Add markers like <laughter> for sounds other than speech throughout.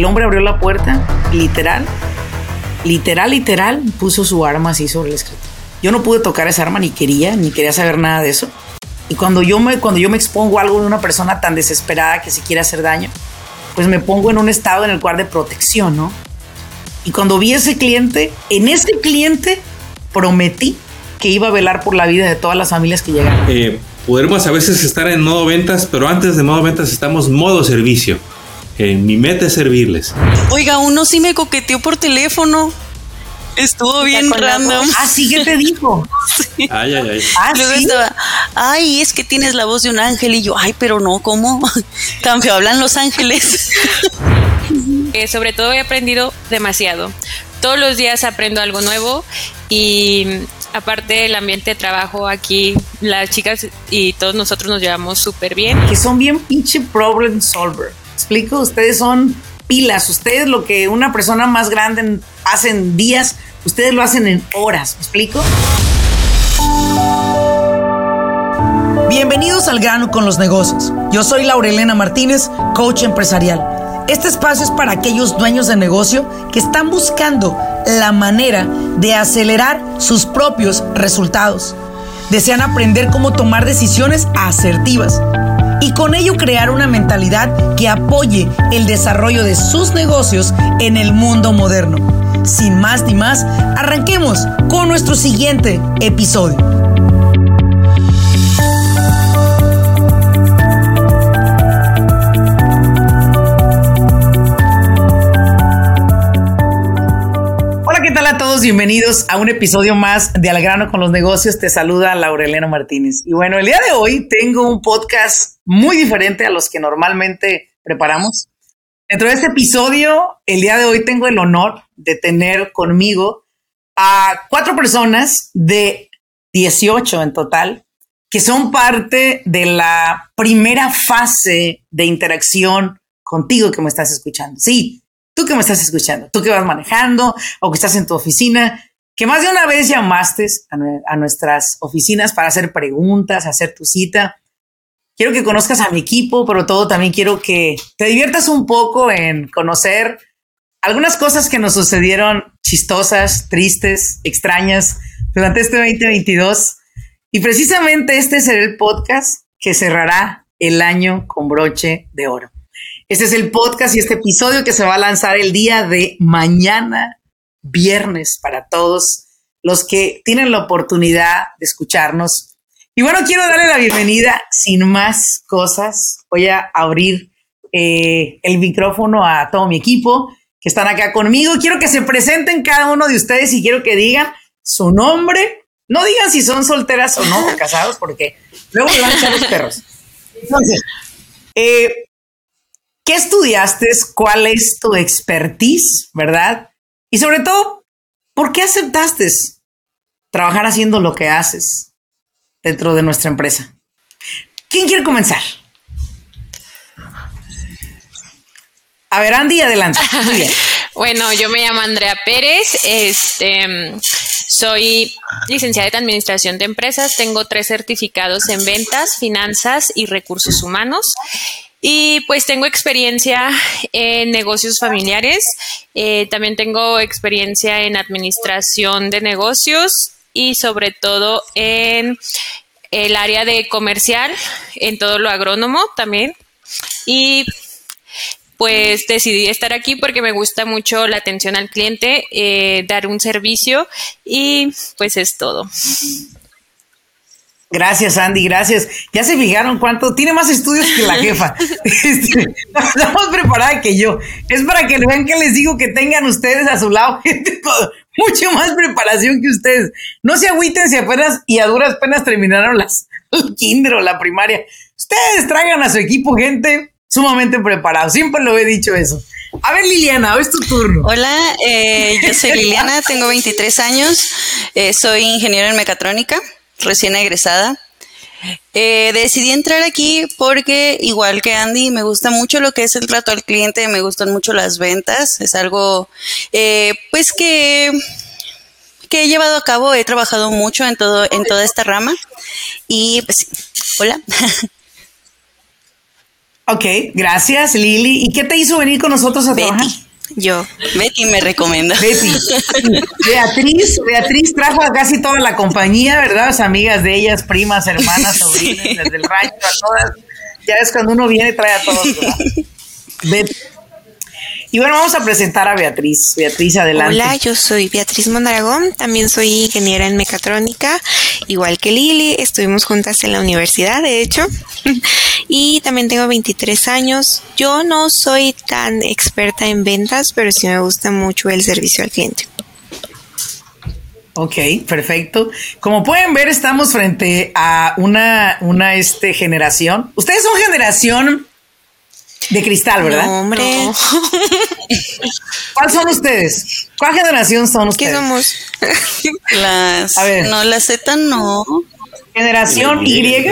el hombre abrió la puerta, literal, literal, literal, puso su arma así sobre el escritorio. Yo no pude tocar esa arma, ni quería, ni quería saber nada de eso. Y cuando yo me, cuando yo me expongo a algo de una persona tan desesperada que se quiere hacer daño, pues me pongo en un estado en el cual de protección, ¿no? Y cuando vi a ese cliente, en ese cliente prometí que iba a velar por la vida de todas las familias que llegaron. Eh, podemos a veces estar en modo ventas, pero antes de modo ventas estamos modo servicio. Eh, mi meta es servirles. Oiga, uno sí me coqueteó por teléfono. Estuvo bien random. Ah, sí, ¿qué te dijo? <laughs> Ay, ay, ay. Ah, Luego sí. estaba, ay, es que tienes la voz de un ángel. Y yo, ay, pero no, ¿cómo? <laughs> Tan feo hablan los ángeles. <laughs> Eh, sobre todo he aprendido demasiado. Todos los días aprendo algo nuevo y aparte el ambiente de trabajo aquí, las chicas y todos nosotros nos llevamos súper bien. Que son bien pinche problem solver. ¿Explico? Ustedes son pilas. Ustedes lo que una persona más grande hace en días, ustedes lo hacen en horas. ¿Me explico? Bienvenidos al grano con los negocios. Yo soy Laurelena Martínez, coach empresarial. Este espacio es para aquellos dueños de negocio que están buscando la manera de acelerar sus propios resultados. Desean aprender cómo tomar decisiones asertivas y con ello crear una mentalidad que apoye el desarrollo de sus negocios en el mundo moderno. Sin más ni más, arranquemos con nuestro siguiente episodio. Hola, ¿qué tal a todos? Bienvenidos a un episodio más de Al grano con los negocios. Te saluda Laurelena Martínez. Y bueno, el día de hoy tengo un podcast muy diferente a los que normalmente preparamos. Dentro de este episodio, el día de hoy tengo el honor de tener conmigo a cuatro personas de 18 en total que son parte de la primera fase de interacción contigo que me estás escuchando. Sí, tú que me estás escuchando, tú que vas manejando o que estás en tu oficina, que más de una vez llamaste a, a nuestras oficinas para hacer preguntas, hacer tu cita. Quiero que conozcas a mi equipo, pero todo también quiero que te diviertas un poco en conocer algunas cosas que nos sucedieron chistosas, tristes, extrañas durante este 2022. Y precisamente este será el podcast que cerrará el año con broche de oro. Este es el podcast y este episodio que se va a lanzar el día de mañana, viernes, para todos los que tienen la oportunidad de escucharnos. Y bueno, quiero darle la bienvenida sin más cosas. Voy a abrir eh, el micrófono a todo mi equipo que están acá conmigo. Quiero que se presenten cada uno de ustedes y quiero que digan su nombre. No digan si son solteras o no, casados, porque luego le van a echar los perros. Entonces, eh, ¿qué estudiaste? ¿Cuál es tu expertise? ¿Verdad? Y sobre todo, ¿por qué aceptaste trabajar haciendo lo que haces dentro de nuestra empresa? ¿Quién quiere comenzar? A ver, Andy, adelante. Muy bien. <laughs> Bueno, yo me llamo Andrea Pérez, este, soy licenciada en Administración de Empresas, tengo tres certificados en ventas, finanzas y recursos humanos. Y pues tengo experiencia en negocios familiares, eh, también tengo experiencia en administración de negocios y sobre todo en el área de comercial, en todo lo agrónomo también. Y pues decidí estar aquí porque me gusta mucho la atención al cliente, eh, dar un servicio y pues es todo. Gracias, Andy, gracias. Ya se fijaron cuánto tiene más estudios que la jefa. <laughs> Este, está más preparada que yo. Es para que vean que les digo que tengan ustedes a su lado <laughs> gente con mucho más preparación que ustedes. No se agüiten si apenas y a duras penas terminaron las el kinder o la primaria. Ustedes traigan a su equipo gente sumamente preparado. Siempre lo he dicho eso. A ver, Liliana, hoy es tu turno. Hola, eh, yo soy <laughs> Liliana, tengo 23 años, eh, soy ingeniera en mecatrónica, recién egresada. Eh, decidí entrar aquí porque, igual que Andy, me gusta mucho lo que es el trato al cliente, me gustan mucho las ventas, es algo, eh, pues que que he llevado a cabo, he trabajado mucho en todo en toda esta rama y pues hola. <laughs> Ok, gracias Lili. ¿Y qué te hizo venir con nosotros a trabajar? Yo, Betty me recomienda. Betty. Beatriz, Beatriz trajo a casi toda la compañía, ¿verdad? Las amigas de ellas, primas, hermanas, <laughs> sobrinas, desde el rancho, a todas. Ya es cuando uno viene trae a todos. Betty. <laughs> Y bueno, vamos a presentar a Beatriz. Beatriz, adelante. Hola, yo soy Beatriz Mondragón, también soy ingeniera en mecatrónica, igual que Lili, estuvimos juntas en la universidad, de hecho, <laughs> y también tengo 23 años. Yo no soy tan experta en ventas, pero sí me gusta mucho el servicio al cliente. Ok, perfecto. Como pueden ver, estamos frente a una, una este, generación. Ustedes son generación de cristal, ¿verdad? No, hombre. <laughs> ¿Cuál son ustedes? ¿Cuál generación son ustedes? ¿Qué somos? Las, A ver. No, la Z no. ¿Generación Y?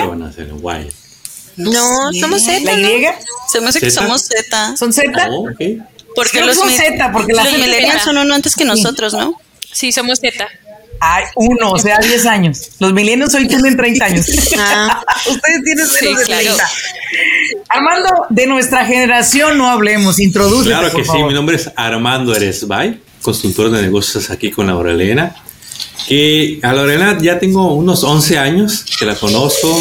No, somos Z. ¿La ¿no? Y? Se me hace que ¿Zeta? somos Z. ¿Son Z? Oh, ok. Porque los, son Z, porque los millennials son uno antes que nosotros, ¿no? Sí, somos Z. Ay, uno, o sea, 10 años. Los milenios hoy tienen 30 años. Ah. <laughs> Ustedes tienen menos Sí, de claro. 30. Armando, de nuestra generación no hablemos, introduce. Claro que sí, mi nombre es Armando Eresbay, consultor de negocios aquí con Laurelena. Que a Laurelena ya tengo unos 11 años que la conozco.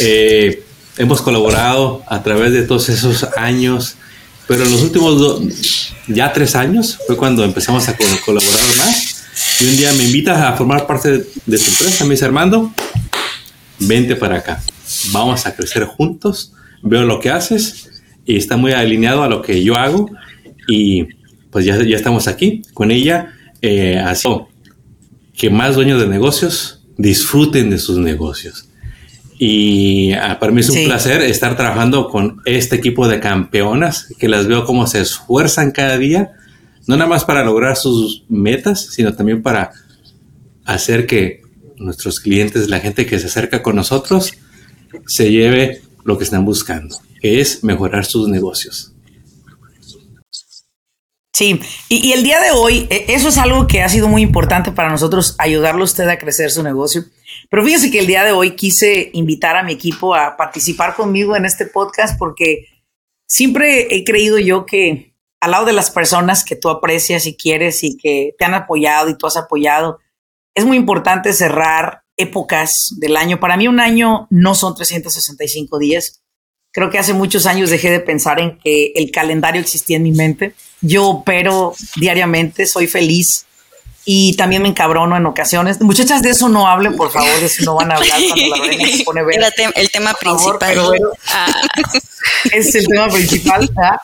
eh, hemos colaborado a través de todos esos años, pero en los últimos do- ya tres años fue cuando empezamos a co- colaborar más. Y un día me invitas a formar parte de, de tu empresa. Me dice Armando, vente para acá. Vamos a crecer juntos. Veo lo que haces y está muy alineado a lo que yo hago. Y pues ya, ya estamos aquí con ella. Eh, así que más dueños de negocios disfruten de sus negocios. Y ah, para mí es un Sí. placer estar trabajando con este equipo de campeonas que las veo cómo se esfuerzan cada día, no nada más para lograr sus metas, sino también para hacer que nuestros clientes, la gente que se acerca con nosotros, se lleve lo que están buscando, que es mejorar sus negocios. Sí, y, y el día de hoy, eh, eso es algo que ha sido muy importante para nosotros, ayudarlo a usted a crecer su negocio. Pero fíjese que el día de hoy quise invitar a mi equipo a participar conmigo en este podcast porque siempre he creído yo que al lado de las personas que tú aprecias y quieres y que te han apoyado y tú has apoyado, es muy importante cerrar épocas del año. Para mí un año no son 365 días. Creo que hace muchos años dejé de pensar en que el calendario existía en mi mente. Yo opero diariamente, soy feliz y también me encabrono en ocasiones. Muchachas, de eso no hablen, por favor, de eso no van a hablar cuando la Lorena se pone verde. Tem- el tema favor, principal. bueno, Ah, <laughs> es el tema principal, ¿verdad?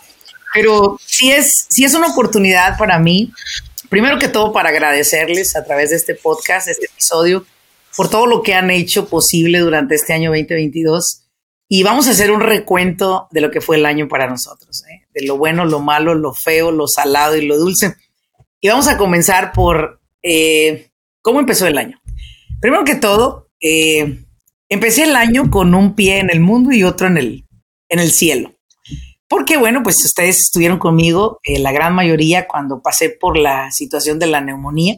Pero sí es, sí es una oportunidad para mí, primero que todo para agradecerles a través de este podcast, este episodio, por todo lo que han hecho posible durante este año 2022. Y vamos a hacer un recuento de lo que fue el año para nosotros, ¿eh? de lo bueno, lo malo, lo feo, lo salado y lo dulce. Y vamos a comenzar por eh, cómo empezó el año. Primero que todo, eh, empecé el año con un pie en el mundo y otro en el, en el cielo. Porque bueno, pues ustedes estuvieron conmigo, eh, la gran mayoría, cuando pasé por la situación de la neumonía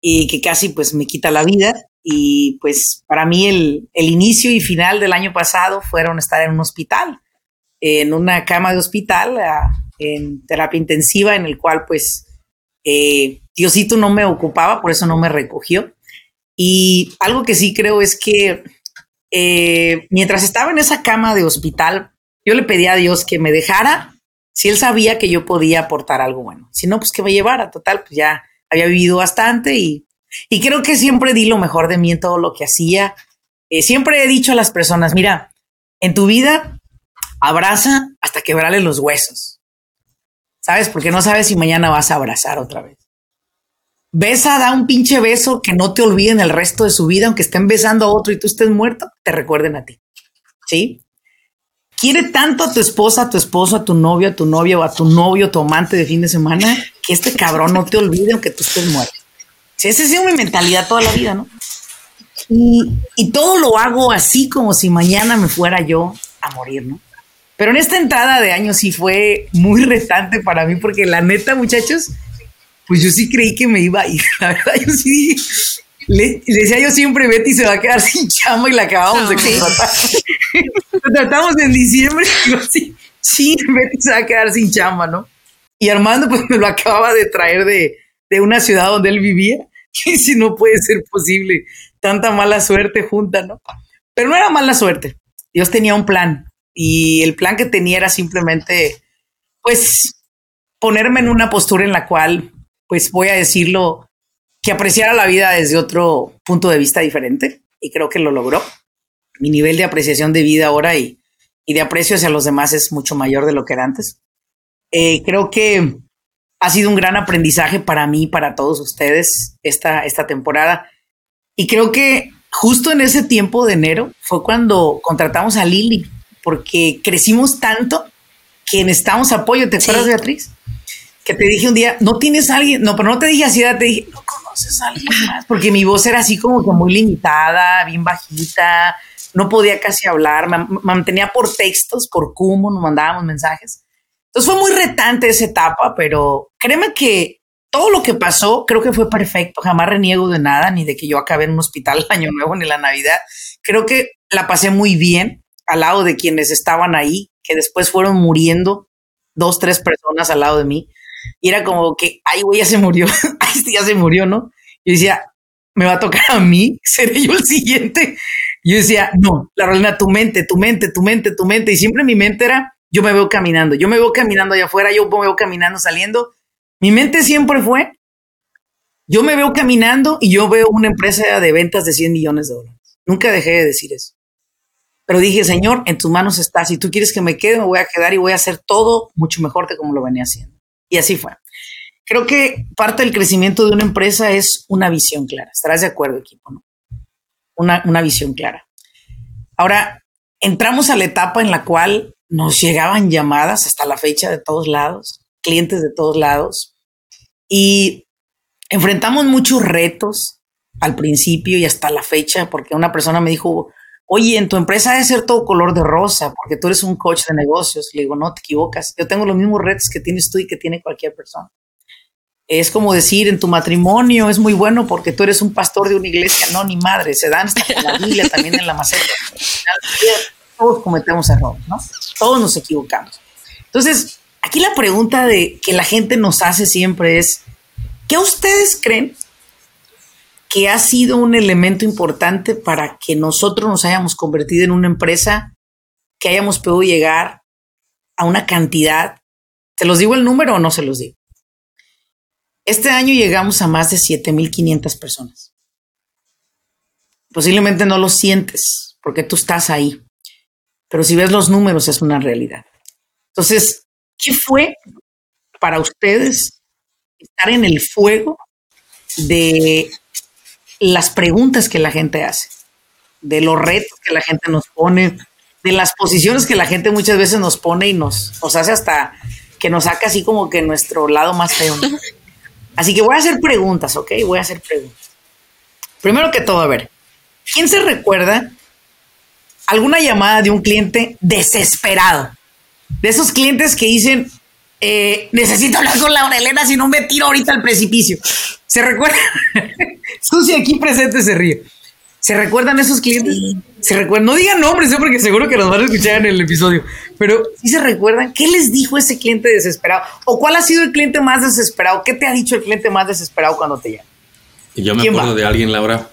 y que casi pues me quita la vida. Y pues para mí el, el inicio y final del año pasado fueron estar en un hospital, en una cama de hospital, ah, en terapia intensiva, en el cual pues eh, Diosito no me ocupaba, por eso no me recogió. Y algo que sí creo es que eh, mientras estaba en esa cama de hospital, yo le pedí a Dios que me dejara si él sabía que yo podía aportar algo bueno. Si no, pues que me llevara. Total, pues ya había vivido bastante y, y creo que siempre di lo mejor de mí en todo lo que hacía. Eh, siempre he dicho a las personas, mira, en tu vida abraza hasta quebrarle los huesos. ¿Sabes? Porque no sabes si mañana vas a abrazar otra vez. Besa, da un pinche beso que no te olviden el resto de su vida, aunque estén besando a otro y tú estés muerto, te recuerden a ti. ¿Sí? Quiere tanto a tu esposa, a tu esposo, a tu novio, a tu novia o a tu novio, tu amante de fin de semana, que este cabrón no te olvide aunque tú estés muerto. Sí, esa ha sido mi mentalidad toda la vida, ¿no? Y, y todo lo hago así como si mañana me fuera yo a morir, ¿no? Pero en esta entrada de año sí fue muy retante para mí, porque la neta, muchachos, pues yo sí creí que me iba a ir. La verdad, yo sí dije, le, decía yo siempre, Betty se va a quedar <laughs> sin chama y la acabamos de contratar. <laughs> Lo tratamos en diciembre y <laughs> digo, sí, sí, Betty se va a quedar sin chama, ¿no? Y Armando pues me lo acaba de traer de, de una ciudad donde él vivía. <laughs> Y si no puede ser posible, tanta mala suerte junta, ¿no? Pero no era mala suerte. Dios tenía un plan y el plan que tenía era simplemente, pues, ponerme en una postura en la cual, pues, voy a decirlo, que apreciara la vida desde otro punto de vista diferente y creo que lo logró. Mi nivel de apreciación de vida ahora y, y de aprecio hacia los demás es mucho mayor de lo que era antes. Eh, creo que ha sido un gran aprendizaje para mí, para todos ustedes, esta, esta temporada. Y creo que justo en ese tiempo de enero fue cuando contratamos a Lili, porque crecimos tanto que necesitamos apoyo. ¿Te acuerdas, Beatriz? Que te dije un día, no tienes a alguien, no, pero no te dije así, te dije, no conoces a alguien más, porque mi voz era así como que muy limitada, bien bajita, no podía casi hablar, me mantenía por textos, por cómo nos mandábamos mensajes. Entonces fue muy retante esa etapa, pero créeme que todo lo que pasó creo que fue perfecto. Jamás reniego de nada, ni de que yo acabé en un hospital el <laughs> año nuevo ni la Navidad. Creo que la pasé muy bien al lado de quienes estaban ahí, que después fueron muriendo dos, tres personas al lado de mí. Y era como que, ay, güey, ya se murió, <laughs> ay, este ya se murió, ¿no? Y decía, me va a tocar a mí, <laughs> seré yo el siguiente. Yo decía, no, la realidad, tu mente, tu mente, tu mente, tu mente. Y siempre mi mente era, yo me veo caminando, yo me veo caminando allá afuera, yo me veo caminando saliendo. Mi mente siempre fue, yo me veo caminando y yo veo una empresa de ventas de 100 millones de dólares. Nunca dejé de decir eso. Pero dije, Señor, en tus manos está. Si tú quieres que me quede, me voy a quedar y voy a hacer todo mucho mejor de como lo venía haciendo. Y así fue. Creo que parte del crecimiento de una empresa es una visión clara. Estarás de acuerdo, equipo, ¿no? Una, una visión clara. Ahora, entramos a la etapa en la cual nos llegaban llamadas hasta la fecha de todos lados, clientes de todos lados, y enfrentamos muchos retos al principio y hasta la fecha, porque una persona me dijo, oye, en tu empresa debe ser todo color de rosa, porque tú eres un coach de negocios. Le digo, no, te equivocas, yo tengo los mismos retos que tienes tú y que tiene cualquier persona. Es como decir, en tu matrimonio es muy bueno porque tú eres un pastor de una iglesia. No, ni madre, se dan hasta en la Biblia, también en la maceta <laughs> todos cometemos errores, ¿no? Todos nos equivocamos. Entonces, aquí la pregunta de que la gente nos hace siempre es, ¿qué ustedes creen que ha sido un elemento importante para que nosotros nos hayamos convertido en una empresa que hayamos podido llegar a una cantidad? ¿Se los digo el número o no se los digo? Este año llegamos a más de 7.500 personas. Posiblemente no lo sientes porque tú estás ahí pero si ves los números es una realidad. Entonces, ¿qué fue para ustedes estar en el fuego de las preguntas que la gente hace, de los retos que la gente nos pone, de las posiciones que la gente muchas veces nos pone y nos, nos hace hasta que nos saca así como que nuestro lado más feo. <laughs> Así que voy a hacer preguntas, ¿ok? Voy a hacer preguntas. Primero que todo, a ver, ¿quién se recuerda alguna llamada de un cliente desesperado. De esos clientes que dicen, eh, necesito hablar con Laura Elena, si no me tiro ahorita al precipicio. ¿Se recuerda? <laughs> Susi aquí presente se ríe. ¿Se recuerdan esos clientes? Se recuerdan, no digan nombres, ¿eh? porque seguro que nos van a escuchar en el episodio, pero sí se recuerdan qué les dijo ese cliente desesperado o cuál ha sido el cliente más desesperado, qué te ha dicho el cliente más desesperado cuando te llama. Yo me acuerdo de alguien, Laura,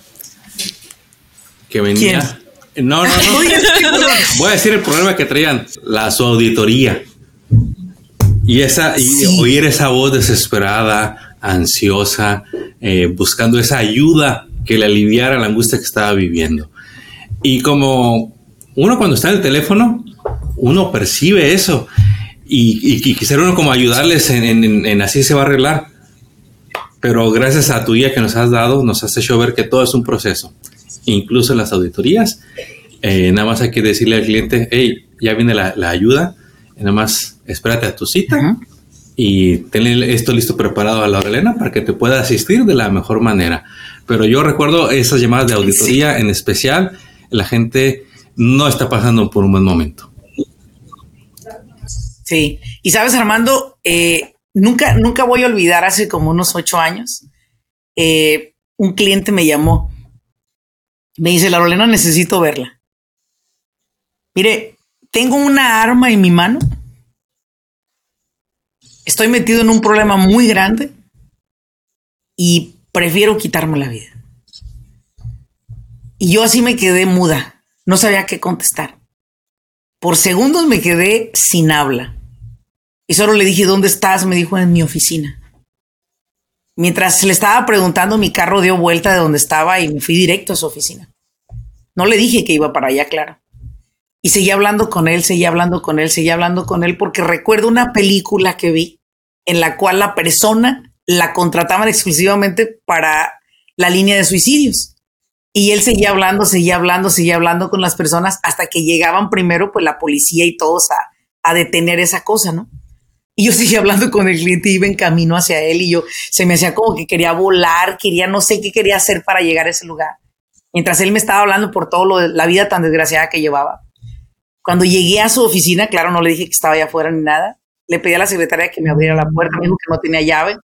que venía, no, no, no. Voy a decir el problema que traían, la su auditoría. Y esa, y oír esa voz desesperada, ansiosa, eh, buscando esa ayuda que le aliviara la angustia que estaba viviendo. Y como uno cuando está en el teléfono, uno percibe eso. Y, quisiera uno como ayudarles en, en, así se va a arreglar. Pero gracias a tu guía que nos has dado, nos has hecho ver que todo es un proceso incluso en las auditorías. Eh, nada más hay que decirle al cliente, hey, ya viene la, ayuda, nada más espérate a tu cita y tenle esto listo preparado a la Elena para que te pueda asistir de la mejor manera. Pero yo recuerdo esas llamadas de auditoría en especial, la gente no está pasando por un buen momento. Sí, y sabes Armando, eh, nunca, nunca voy a olvidar hace como unos ocho años, eh, un cliente me llamó. Me dice, la Rolena, necesito verla. Mire, tengo una arma en mi mano. Estoy metido en un problema muy grande y prefiero quitarme la vida. Y yo así me quedé muda. No sabía qué contestar. Por segundos me quedé sin habla. Y solo le dije, ¿dónde estás? Me dijo, en mi oficina. Mientras le estaba preguntando, mi carro dio vuelta de donde estaba y me fui directo a su oficina. No le dije que iba para allá, claro. Y seguí hablando con él, seguí hablando con él, seguí hablando con él, porque recuerdo una película que vi en la cual la persona la contrataban exclusivamente para la línea de suicidios. Y él seguía hablando, seguía hablando, seguía hablando con las personas hasta que llegaban primero pues la policía y todos a, a detener esa cosa, ¿no? Y yo seguía hablando con el cliente, iba en camino hacia él y yo se me hacía como que quería volar, quería, no sé qué quería hacer para llegar a ese lugar. Mientras él me estaba hablando por todo lo de la vida tan desgraciada que llevaba. Cuando llegué a su oficina, claro, no le dije que estaba allá afuera ni nada. Le pedí a la secretaria que me abriera la puerta, me que no tenía llave.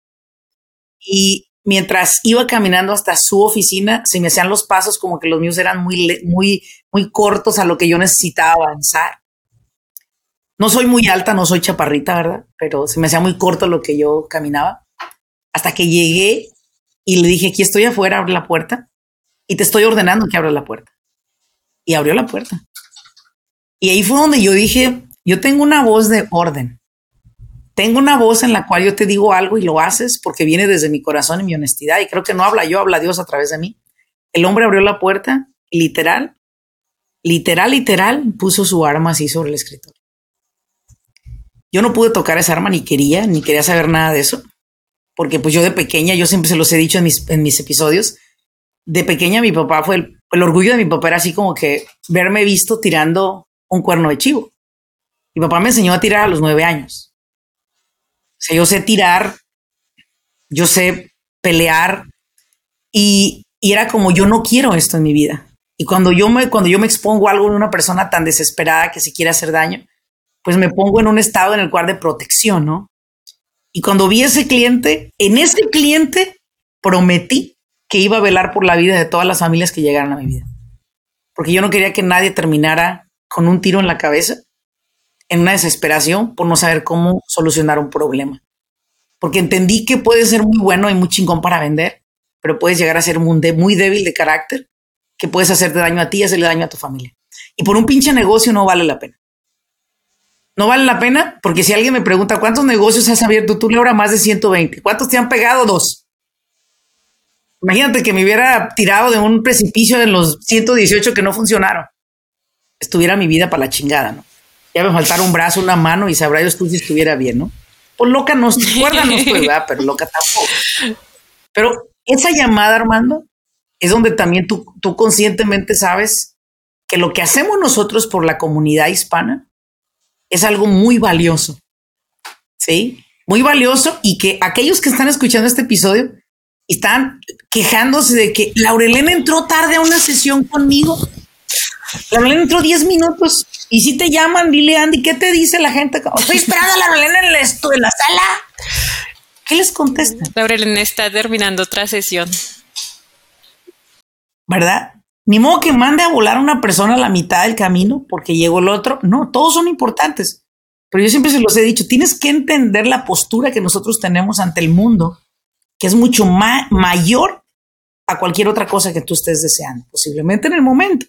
Y mientras iba caminando hasta su oficina, se me hacían los pasos como que los míos eran muy, muy, muy cortos a lo que yo necesitaba avanzar. No soy muy alta, no soy chaparrita, ¿verdad? Pero se me hacía muy corto lo que yo caminaba. Hasta que llegué y le dije, aquí estoy afuera, abre la puerta. Y te estoy ordenando que abra la puerta. Y abrió la puerta. Y ahí fue donde yo dije, yo tengo una voz de orden. Tengo una voz en la cual yo te digo algo y lo haces porque viene desde mi corazón y mi honestidad. Y creo que no habla yo, habla Dios a través de mí. El hombre abrió la puerta, literal, literal, literal, puso su arma así sobre el escritorio. Yo no pude tocar esa arma, ni quería, ni quería saber nada de eso, porque pues yo de pequeña, yo siempre se los he dicho en mis, en mis episodios, de pequeña mi papá fue el, orgullo de mi papá era así como que verme visto tirando un cuerno de chivo. Mi papá me enseñó a tirar a los nueve años. O sea, yo sé tirar, yo sé pelear y, y era como yo no quiero esto en mi vida. Y cuando yo me, cuando yo me expongo a algo de una persona tan desesperada que se quiere hacer daño, pues me pongo en un estado en el cual de protección, ¿no? Y cuando vi ese cliente, en ese cliente prometí que iba a velar por la vida de todas las familias que llegaran a mi vida. Porque yo no quería que nadie terminara con un tiro en la cabeza, en una desesperación por no saber cómo solucionar un problema. Porque entendí que puede ser muy bueno y muy chingón para vender, pero puedes llegar a ser muy débil de carácter, que puedes hacerte daño a ti y hacerle daño a tu familia. Y por un pinche negocio no vale la pena no vale la pena porque si alguien me pregunta cuántos negocios has abierto tú, Laura, más de 120. ¿Cuántos te han pegado? Dos. Imagínate que me hubiera tirado de un precipicio de los 118 que no funcionaron. Estuviera mi vida para la chingada, ¿no? Ya me faltara un brazo, una mano y sabrá Dios tú si estuviera bien, ¿no? Pues loca no, cuerda no estoy. Pero loca tampoco. Pero esa llamada, Armando, es donde también tú, tú conscientemente sabes que lo que hacemos nosotros por la comunidad hispana es algo muy valioso. ¿Sí? Muy valioso y que aquellos que están escuchando este episodio están quejándose de que Laurelena entró tarde a una sesión conmigo. Laurelena entró 10 minutos y si te llaman, dile Andy, ¿qué te dice la gente? Estoy esperando a Laurelena en, en la sala. ¿Qué les contesta? Laurelena está terminando otra sesión. ¿Verdad? Ni modo que mande a volar a una persona a la mitad del camino porque llegó el otro. No, todos son importantes. Pero yo siempre se los he dicho, tienes que entender la postura que nosotros tenemos ante el mundo, que es mucho mayor a cualquier otra cosa que tú estés deseando, posiblemente en el momento.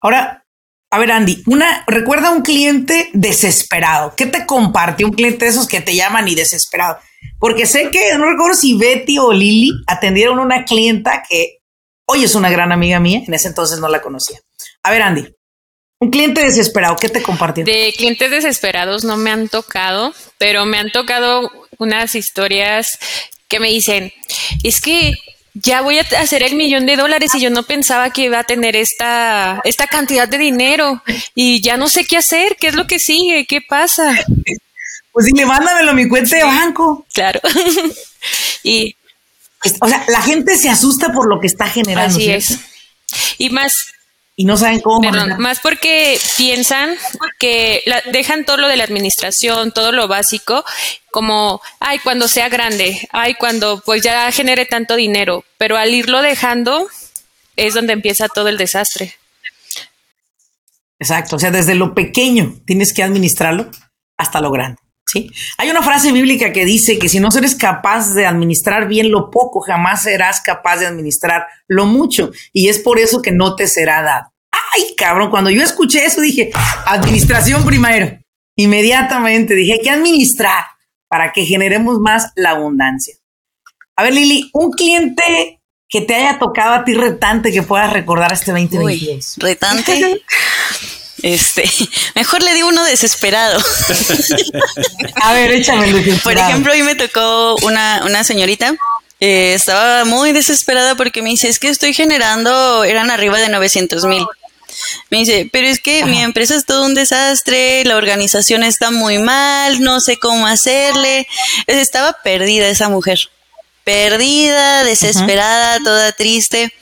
Ahora, a ver, Andy, una, recuerda un cliente desesperado. ¿Qué te comparte un cliente de esos que te llaman y desesperado? Porque sé que no recuerdo si Betty o Lily atendieron a una clienta que Hoy es una gran amiga mía, en ese entonces no la conocía. A ver, Andy, un cliente desesperado, ¿qué te compartió? De clientes desesperados no me han tocado, pero me han tocado unas historias que me dicen, es que ya voy a hacer el millón de dólares y yo no pensaba que iba a tener esta, esta cantidad de dinero y ya no sé qué hacer, qué es lo que sigue, qué pasa. Pues dile, mándamelo a mi cuenta de banco. Claro. <laughs> y o sea, la gente se asusta por lo que está generando. Así es. Y más. Y no saben cómo. Perdón, más porque piensan que dejan todo lo de la administración, todo lo básico, como, ay, cuando sea grande, ay, cuando pues ya genere tanto dinero, pero al irlo dejando es donde empieza todo el desastre. Exacto, o sea, desde lo pequeño tienes que administrarlo hasta lo grande. ¿Sí? Hay una frase bíblica que dice que si no eres capaz de administrar bien lo poco, jamás serás capaz de administrar lo mucho. Y es por eso que no te será dado. Ay, cabrón, cuando yo escuché eso dije, administración primero. Inmediatamente dije, hay que administrar para que generemos más la abundancia. A ver, Lili, un cliente que te haya tocado a ti retante que puedas recordar este 2022. retante. <laughs> Este, <laughs> mejor le digo uno desesperado. <laughs> A ver, échame Por ejemplo, hoy me tocó una, una señorita. Eh, estaba muy desesperada porque me dice, es que estoy generando, eran arriba de 900 mil. Me dice, pero es que mi empresa es todo un desastre, la organización está muy mal, no sé cómo hacerle. Estaba perdida esa mujer. Perdida, desesperada, toda triste.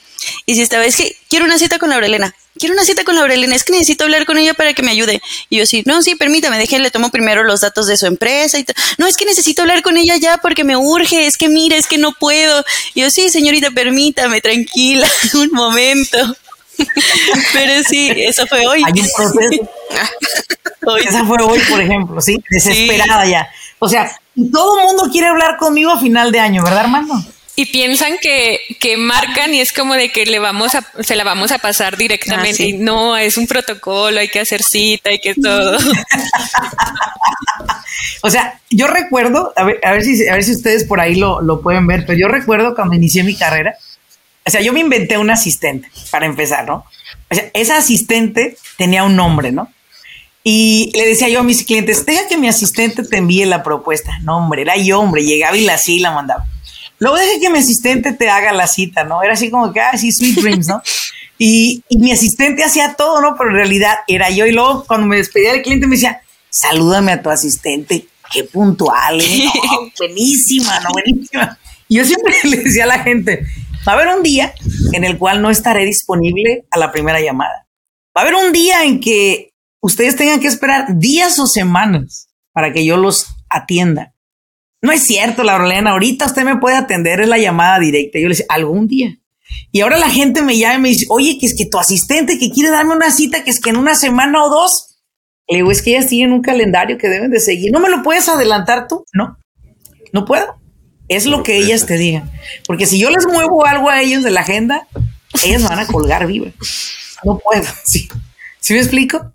Y si estaba, es que quiero una cita con Laurelena quiero una cita con Laurelina, es que necesito hablar con ella para que me ayude. Y yo sí, no, sí, permítame, déjenle, tomo primero los datos de su empresa. Y no, es que necesito hablar con ella ya porque me urge, es que mira, es que no puedo. Y yo sí, señorita, permítame, tranquila, <laughs> un momento. <laughs> Pero sí, eso fue hoy. Hay un proceso. <laughs> Esa fue hoy, por ejemplo, ¿sí? Desesperada ya. O sea, todo el mundo quiere hablar conmigo a final de año, ¿verdad, Armando? Y piensan que, que, marcan y es como de que le vamos a, se la vamos a pasar directamente. Ah, y no, es un protocolo, hay que hacer cita, hay que todo. <laughs> o sea, yo recuerdo, a ver, a ver, si, a ver si ustedes por ahí lo, lo pueden ver, pero yo recuerdo cuando inicié mi carrera, o sea, yo me inventé un asistente para empezar, ¿no? O sea, esa asistente tenía un nombre, ¿no? Y le decía yo a mis clientes, deja que mi asistente te envíe la propuesta. No, hombre, era yo, hombre, llegaba y la así la mandaba. Luego dejé que mi asistente te haga la cita, ¿no? Era así como que, ah, sí, sweet dreams, ¿no? <laughs> Y, mi asistente hacía todo, ¿no? Pero en realidad era yo. Y luego cuando me despedía del cliente me decía, salúdame a tu asistente, qué puntual, ¿eh? <laughs> buenísima, ¿no? Buenísima. Y yo siempre <laughs> le decía a la gente, va a haber un día en el cual no estaré disponible a la primera llamada. Va a haber un día en que ustedes tengan que esperar días o semanas para que yo los atienda. No es cierto, Laurelena, ahorita usted me puede atender en la llamada directa. Yo le decía, algún día. Y ahora la gente me llama y me dice, oye, que es que tu asistente que quiere darme una cita, que es que en una semana o dos. Le digo, es que ellas tienen un calendario que deben de seguir. ¿No me lo puedes adelantar tú? No, no puedo. Es lo que ellas te digan. Porque si yo les muevo algo a ellos de la agenda, ellas me van a colgar viva. No puedo, <laughs> sí. ¿Sí me explico?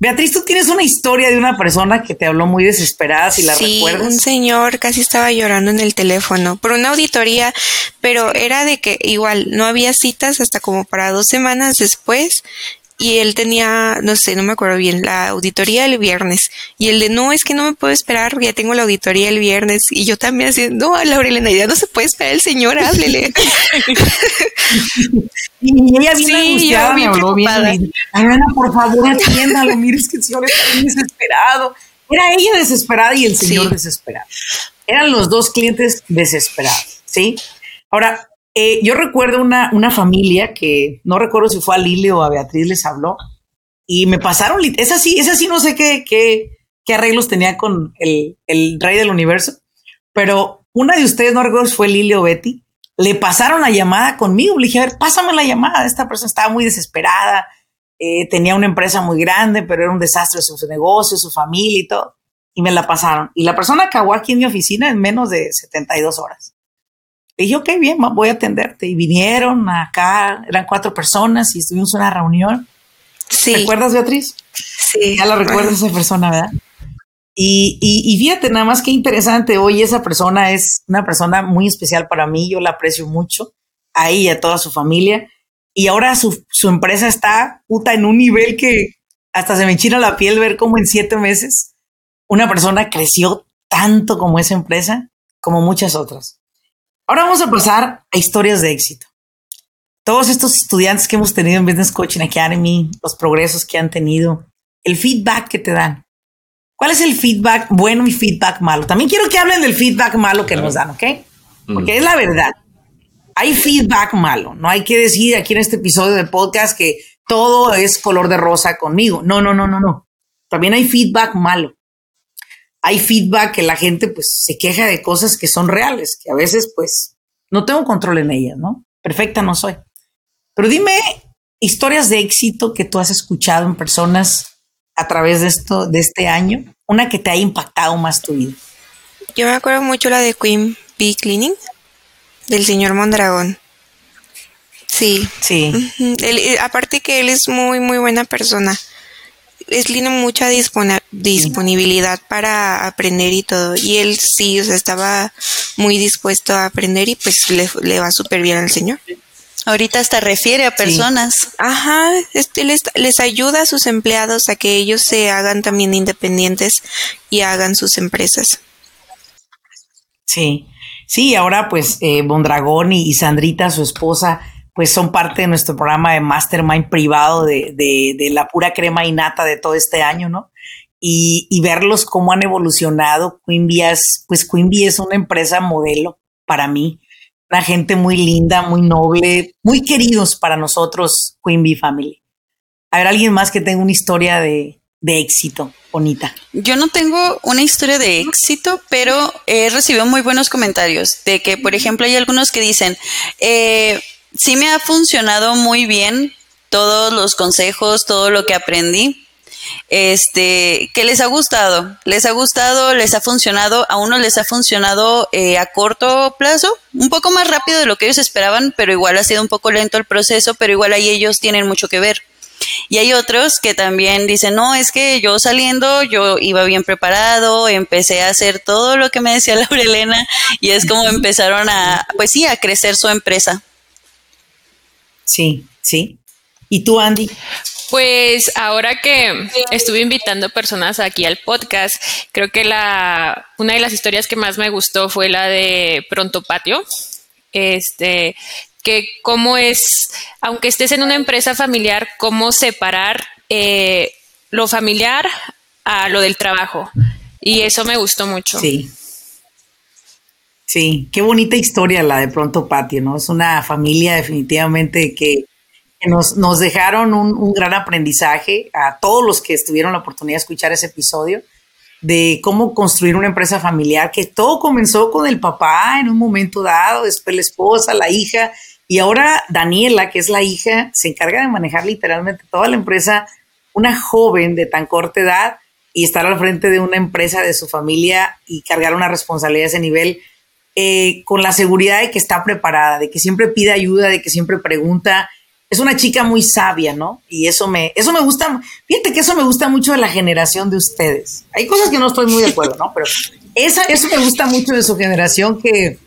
Beatriz, tú tienes una historia de una persona que te habló muy desesperada, si la sí, recuerdas. Un señor casi estaba llorando en el teléfono por una auditoría, pero era de que igual no había citas hasta como para dos semanas después y él tenía, no sé, no me acuerdo bien, la auditoría el viernes. Y el de, no, es que no me puedo esperar, ya tengo la auditoría el viernes. Y yo también así, no, Laurelena, ya no se puede esperar el señor, háblele. <laughs> <laughs> y ella vino sí, angustiada, me habló bien. por favor, <laughs> atiéndalo, mire, es que el señor está bien desesperado. Era ella desesperada y el señor desesperado. Eran los dos clientes desesperados, ¿sí? Ahora, eh, yo recuerdo una, una familia que no recuerdo si fue a Lili o a Beatriz les habló y me pasaron, esa sí, esa sí no sé qué, qué, qué arreglos tenía con el, el, rey del universo, pero una de ustedes, no recuerdo si fue Lili o Betty, le pasaron la llamada conmigo. Le dije, a ver, pásame la llamada. Esta persona estaba muy desesperada, eh, tenía una empresa muy grande, pero era un desastre su negocio, su familia y todo. Y me la pasaron. Y la persona acabó aquí en mi oficina en menos de 72 horas. Le dije, ok, bien, voy a atenderte. Y vinieron acá, eran cuatro personas y estuvimos en una reunión. Sí. ¿Recuerdas, Beatriz? Sí. Ya la recuerdas esa persona, ¿verdad? Y, y, y, fíjate, nada más que interesante, hoy esa persona es una persona muy especial para mí, yo la aprecio mucho, a ella a toda su familia. Y ahora su, su empresa está puta en un nivel que hasta se me enchina la piel ver cómo en siete meses una persona creció tanto como esa empresa, como muchas otras. Ahora vamos a pasar a historias de éxito. Todos estos estudiantes que hemos tenido en Business Coaching Academy, los progresos que han tenido, el feedback que te dan. ¿Cuál es el feedback bueno y feedback malo? También quiero que hablen del feedback malo que nos dan, ¿ok? Porque es la verdad. Hay feedback malo. No hay que decir aquí en este episodio de podcast que todo es color de rosa conmigo. No, no, no, no, no. También hay feedback malo. Hay feedback que la gente pues se queja de cosas que son reales, que a veces pues no tengo control en ellas, ¿no? Perfecta no soy. Pero dime historias de éxito que tú has escuchado en personas a través de esto, de este año, una que te haya impactado más tu vida. Yo me acuerdo mucho la de Queen Bee Cleaning, del señor Mondragón. Sí. Sí. Eh, aparte que él es muy, muy buena persona. Es tiene mucha disponibilidad para aprender y todo. Y él sí, o sea, estaba muy dispuesto a aprender y pues le, le va súper bien al señor. Ahorita hasta refiere a personas. Ajá, este les, les ayuda a sus empleados a que ellos se hagan también independientes y hagan sus empresas. Sí, sí, ahora pues eh, Bondragón y, Sandrita, su esposa, pues son parte de nuestro programa de Mastermind privado de, de, de la pura crema y nata de todo este año, ¿no? Y, verlos cómo han evolucionado. Quimby es, pues Quimby es una empresa modelo para mí una gente muy linda, muy noble, muy queridos para nosotros, Bee Family. A alguien más que tenga una historia de, éxito bonita. Yo no tengo una historia de éxito, pero he recibido muy buenos comentarios de que, por ejemplo, hay algunos que dicen, eh, sí me ha funcionado muy bien todos los consejos, todo lo que aprendí, este, que les ha gustado, les ha gustado, les ha funcionado, a unos les ha funcionado eh, a corto plazo, un poco más rápido de lo que ellos esperaban, pero igual ha sido un poco lento el proceso, pero igual ahí ellos tienen mucho que ver. Y hay otros que también dicen, no, es que yo saliendo, yo iba bien preparado, empecé a hacer todo lo que me decía <laughs> Laura Elena y es como empezaron a, pues sí, a crecer su empresa. Sí, sí. ¿Y tú, Andy? Pues ahora que estuve invitando personas aquí al podcast, creo que la una de las historias que más me gustó fue la de Pronto Patio. Este, que cómo es, aunque estés en una empresa familiar, cómo separar eh, lo familiar a lo del trabajo. Y eso me gustó mucho. Sí. Sí, qué bonita historia la de Pronto Patio, ¿no? Es una familia definitivamente que nos, nos dejaron un, gran aprendizaje a todos los que estuvieron la oportunidad de escuchar ese episodio de cómo construir una empresa familiar, que todo comenzó con el papá en un momento dado, después la esposa, la hija, y ahora Daniela, que es la hija, se encarga de manejar literalmente toda la empresa, una joven de tan corta edad y estar al frente de una empresa de su familia y cargar una responsabilidad a ese nivel. Eh, con la seguridad de que está preparada, de que siempre pide ayuda, de que siempre pregunta, es una chica muy sabia, ¿no? Y eso me, eso me gusta, fíjate que eso me gusta mucho de la generación de ustedes. Hay cosas que no estoy muy de acuerdo, ¿no? Pero esa, eso me gusta mucho de su generación que,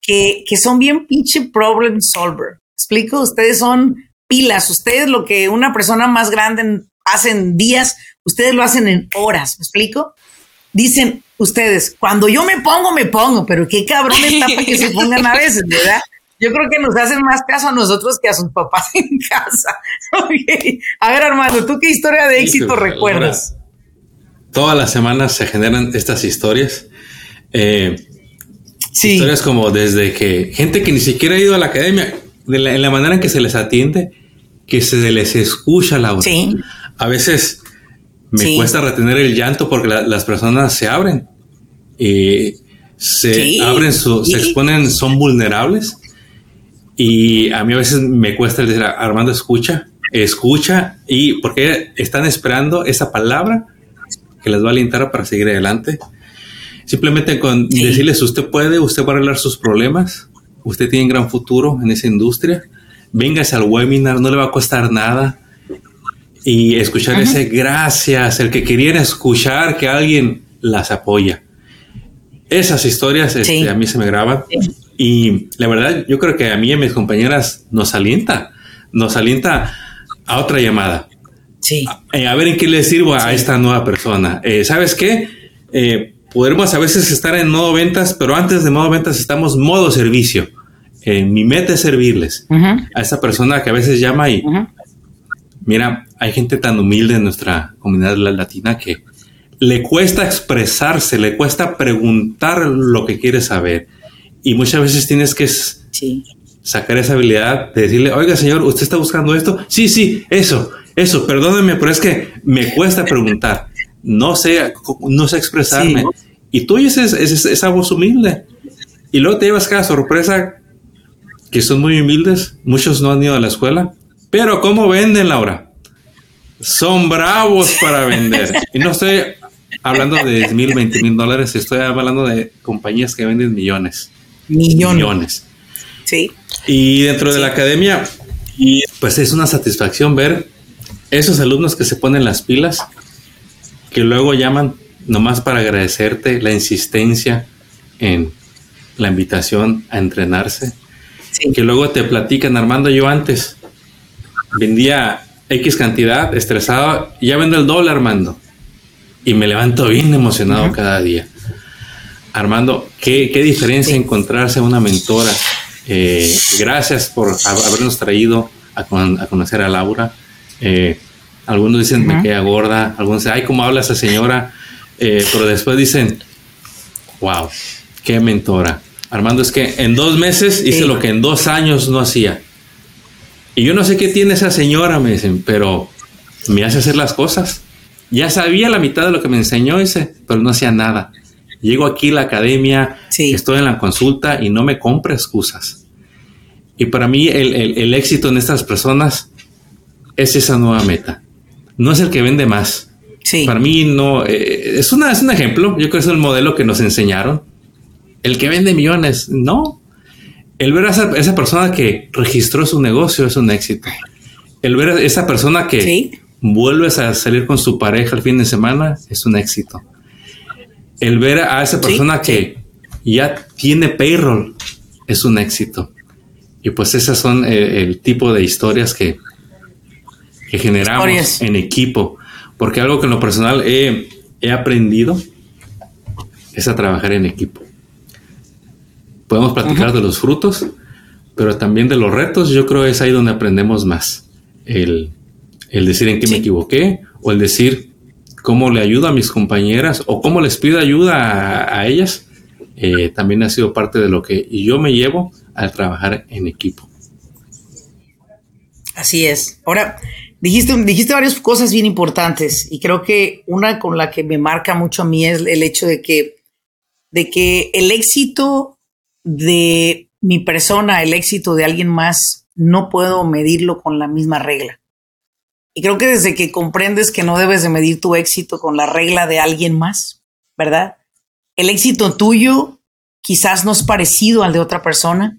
que, que son bien pinche problem solver. ¿Explico? Ustedes son pilas, ustedes lo que una persona más grande hace en días, ustedes lo hacen en horas, ¿me explico? Dicen ustedes, cuando yo me pongo, me pongo, pero qué cabrón está para que se pongan a veces, ¿verdad? Yo creo que nos hacen más caso a nosotros que a sus papás en casa. <laughs> A ver, Armando, ¿tú qué historia de éxito recuerdas? todas las semanas se generan estas historias. Eh, historias como desde que gente que ni siquiera ha ido a la academia, en la manera en que se les atiende, que se les escucha la voz. A veces me cuesta retener el llanto porque las personas se abren. y se abren, su, se exponen, son vulnerables y a mí a veces me cuesta decir, Armando, escucha, escucha, y porque están esperando esa palabra que les va a alentar para seguir adelante. Simplemente con decirles, usted puede, usted va a arreglar sus problemas, usted tiene un gran futuro en esa industria, véngase al webinar, no le va a costar nada. Y escuchar ese gracias, el que querían escuchar que alguien las apoya. Esas historias este, a mí se me graban. Y la verdad, yo creo que a mí y a mis compañeras nos alienta, nos alienta a otra llamada. Sí. A, eh, ver en qué le sirvo a esta nueva persona. Eh, ¿Sabes qué? Eh, podemos a veces estar en modo ventas, pero antes de modo ventas estamos modo servicio. mi meta es servirles a esa persona que a veces llama y mira, hay gente tan humilde en nuestra comunidad latina que le cuesta expresarse, le cuesta preguntar lo que quiere saber. Y muchas veces tienes que sacar esa habilidad de decirle, oiga señor, ¿usted está buscando esto? Sí, sí, eso, eso, perdóneme, pero es que me cuesta preguntar. no sé, no sé expresarme. Y tú dices esa voz humilde. Y luego te llevas cada sorpresa que son muy humildes. Muchos no han ido a la escuela. Pero ¿cómo venden, Laura? Son bravos para vender. Y no estoy hablando de 10 mil, 20 mil dólares. Estoy hablando de compañías que venden millones. Millones. Millones. Sí. Y dentro de la academia, pues es una satisfacción ver esos alumnos que se ponen las pilas, que luego llaman nomás para agradecerte la insistencia en la invitación a entrenarse, que luego te platican, Armando, yo antes vendía X cantidad, estresado, ya vendo el dólar, Armando, y me levanto bien emocionado cada día. Armando, qué, diferencia encontrarse a una mentora. Eh, gracias por habernos traído a, conocer a Laura. Eh, algunos dicen me queda gorda, algunos dicen, ay, cómo habla esa señora, eh, pero después dicen, wow, qué mentora. Armando, es que en dos meses hice lo que en dos años no hacía. Y yo no sé qué tiene esa señora, me dicen, pero me hace hacer las cosas. Ya sabía la mitad de lo que me enseñó, dice, pero no hacía nada. Llego aquí a la academia, estoy en la consulta y no me compra excusas. Y para mí el, éxito en estas personas es esa nueva meta. No es el que vende más. Sí. Para mí no, eh, es, una, es un ejemplo, yo creo que es el modelo que nos enseñaron. El que vende millones, no. El ver a esa, persona que registró su negocio es un éxito. El ver a esa persona que vuelve a salir con su pareja el fin de semana es un éxito. El ver a esa persona que ya tiene payroll es un éxito. Y pues esas son eh, el, tipo de historias que, que generamos en equipo. Porque algo que en lo personal he, aprendido es a trabajar en equipo. Podemos platicar de los frutos, pero también de los retos. Yo creo que es ahí donde aprendemos más. El, decir en qué me equivoqué o el decir cómo le ayudo a mis compañeras o cómo les pido ayuda a, ellas. Eh, también ha sido parte de lo que yo me llevo al trabajar en equipo. Así es. Ahora, dijiste, dijiste varias cosas bien importantes y creo que una con la que me marca mucho a mí es el hecho de que, de que el éxito de mi persona, el éxito de alguien más, no puedo medirlo con la misma regla. Y creo que desde que comprendes que no debes de medir tu éxito con la regla de alguien más, ¿verdad? El éxito tuyo quizás no es parecido al de otra persona,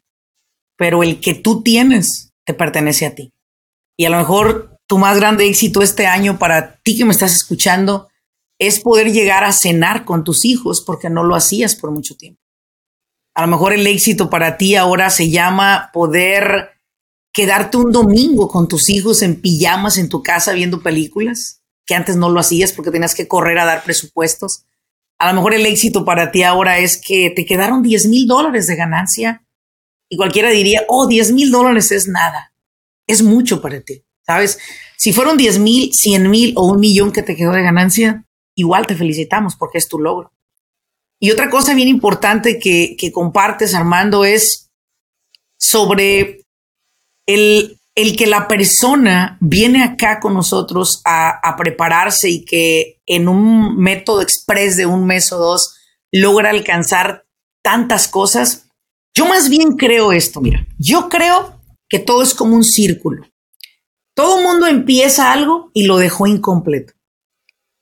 pero el que tú tienes te pertenece a ti. Y a lo mejor tu más grande éxito este año para ti que me estás escuchando es poder llegar a cenar con tus hijos porque no lo hacías por mucho tiempo. A lo mejor el éxito para ti ahora se llama poder quedarte un domingo con tus hijos en pijamas en tu casa viendo películas, que antes no lo hacías porque tenías que correr a dar presupuestos. A lo mejor el éxito para ti ahora es que te quedaron 10 mil dólares de ganancia y cualquiera diría, oh, 10 mil dólares es nada. Es mucho para ti, ¿sabes? Si fueron 10 mil, 100 mil o un millón que te quedó de ganancia, igual te felicitamos porque es tu logro. Y otra cosa bien importante que, compartes, Armando, es sobre el, el, que la persona viene acá con nosotros a, a, prepararse y que en un método express de un mes o dos logra alcanzar tantas cosas, yo más bien creo esto, mira, yo creo que todo es como un círculo. Todo el mundo empieza algo y lo dejó incompleto.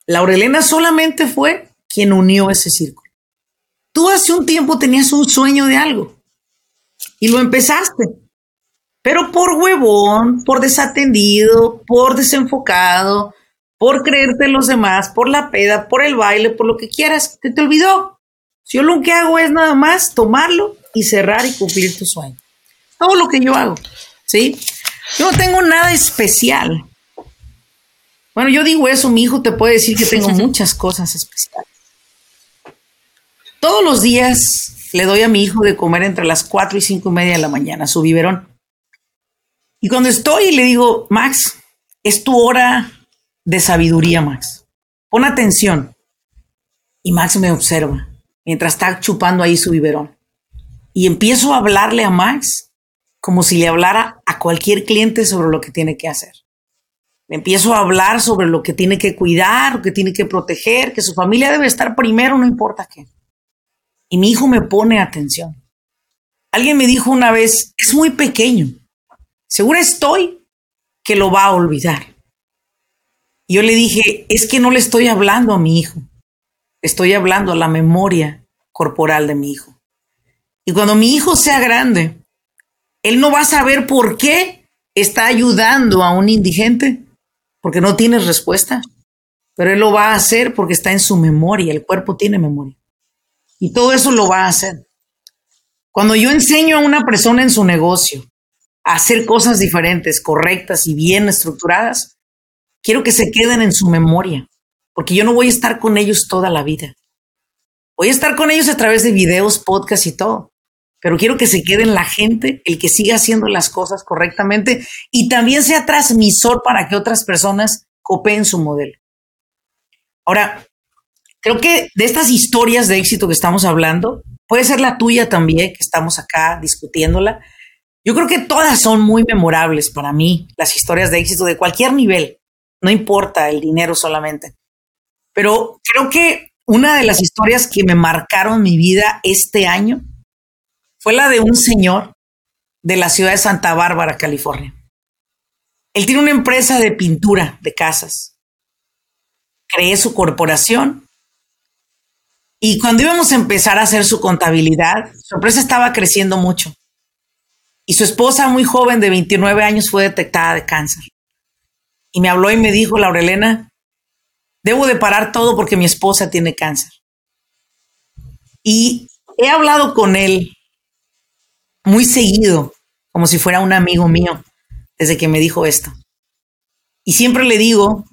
Laurelena solamente fue quien unió ese círculo. Tú hace un tiempo tenías un sueño de algo y lo empezaste, pero por huevón, por desatendido, por desenfocado, por creerte los demás, por la peda, por el baile, por lo que quieras, te te olvidó. Yo lo que hago es nada más tomarlo y cerrar y cumplir tu sueño. Todo lo que yo hago, ¿sí? Yo no tengo nada especial. Bueno, yo digo eso, mi hijo te puede decir que tengo <laughs> muchas cosas especiales. Todos los días le doy a mi hijo de comer entre las 4 y 5 y media de la mañana, su biberón. Y cuando estoy le digo, Max, es tu hora de sabiduría, Max. Pon atención. Y Max me observa mientras está chupando ahí su biberón y empiezo a hablarle a Max como si le hablara a cualquier cliente sobre lo que tiene que hacer. Le empiezo a hablar sobre lo que tiene que cuidar, lo que tiene que proteger, que su familia debe estar primero, no importa qué. Y mi hijo me pone atención. Alguien me dijo una vez, es muy pequeño. Segura estoy que lo va a olvidar. Yo le dije, es que no le estoy hablando a mi hijo. Estoy hablando a la memoria corporal de mi hijo. Y cuando mi hijo sea grande, él no va a saber por qué está ayudando a un indigente, porque no tiene respuesta. Pero él lo va a hacer porque está en su memoria, el cuerpo tiene memoria. Y todo eso lo va a hacer. Cuando yo enseño a una persona en su negocio a hacer cosas diferentes, correctas y bien estructuradas, quiero que se queden en su memoria, porque yo no voy a estar con ellos toda la vida. Voy a estar con ellos a través de videos, podcasts y todo pero quiero que se quede en la gente, el que siga haciendo las cosas correctamente y también sea transmisor para que otras personas copien su modelo. Ahora, creo que de estas historias de éxito que estamos hablando, puede ser la tuya también, que estamos acá discutiéndola. Yo creo que todas son muy memorables para mí, las historias de éxito de cualquier nivel, no importa el dinero solamente. Pero creo que una de las historias que me marcaron mi vida este año fue la de un señor de la ciudad de Santa Bárbara, California. Él tiene una empresa de pintura de casas. Creé su corporación y cuando íbamos a empezar a hacer su contabilidad, su empresa estaba creciendo mucho. Y su esposa, muy joven, de 29 años, fue detectada de cáncer. Y me habló y me dijo, Laurelena, debo de parar todo porque mi esposa tiene cáncer. Y he hablado con él muy seguido, como si fuera un amigo mío, desde que me dijo esto. Y siempre le digo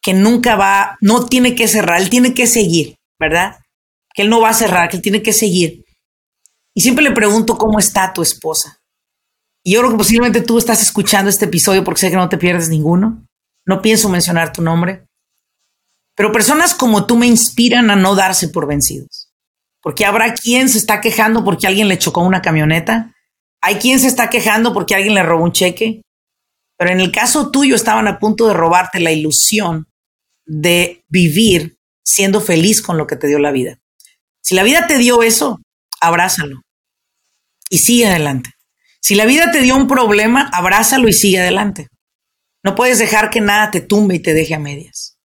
que nunca va, no tiene que cerrar, él tiene que seguir, ¿verdad? Que él no va a cerrar, que él tiene que seguir. Y siempre le pregunto cómo está tu esposa. Y yo creo que posiblemente tú estás escuchando este episodio porque sé que no te pierdes ninguno. No pienso mencionar tu nombre. Pero personas como tú me inspiran a no darse por vencidos. Porque habrá quien se está quejando porque alguien le chocó una camioneta hay quien se está quejando porque alguien le robó un cheque, pero en el caso tuyo estaban a punto de robarte la ilusión de vivir siendo feliz con lo que te dio la vida. Si la vida te dio eso, abrázalo y sigue adelante. Si la vida te dio un problema, abrázalo y sigue adelante. No puedes dejar que nada te tumbe y te deje a medias.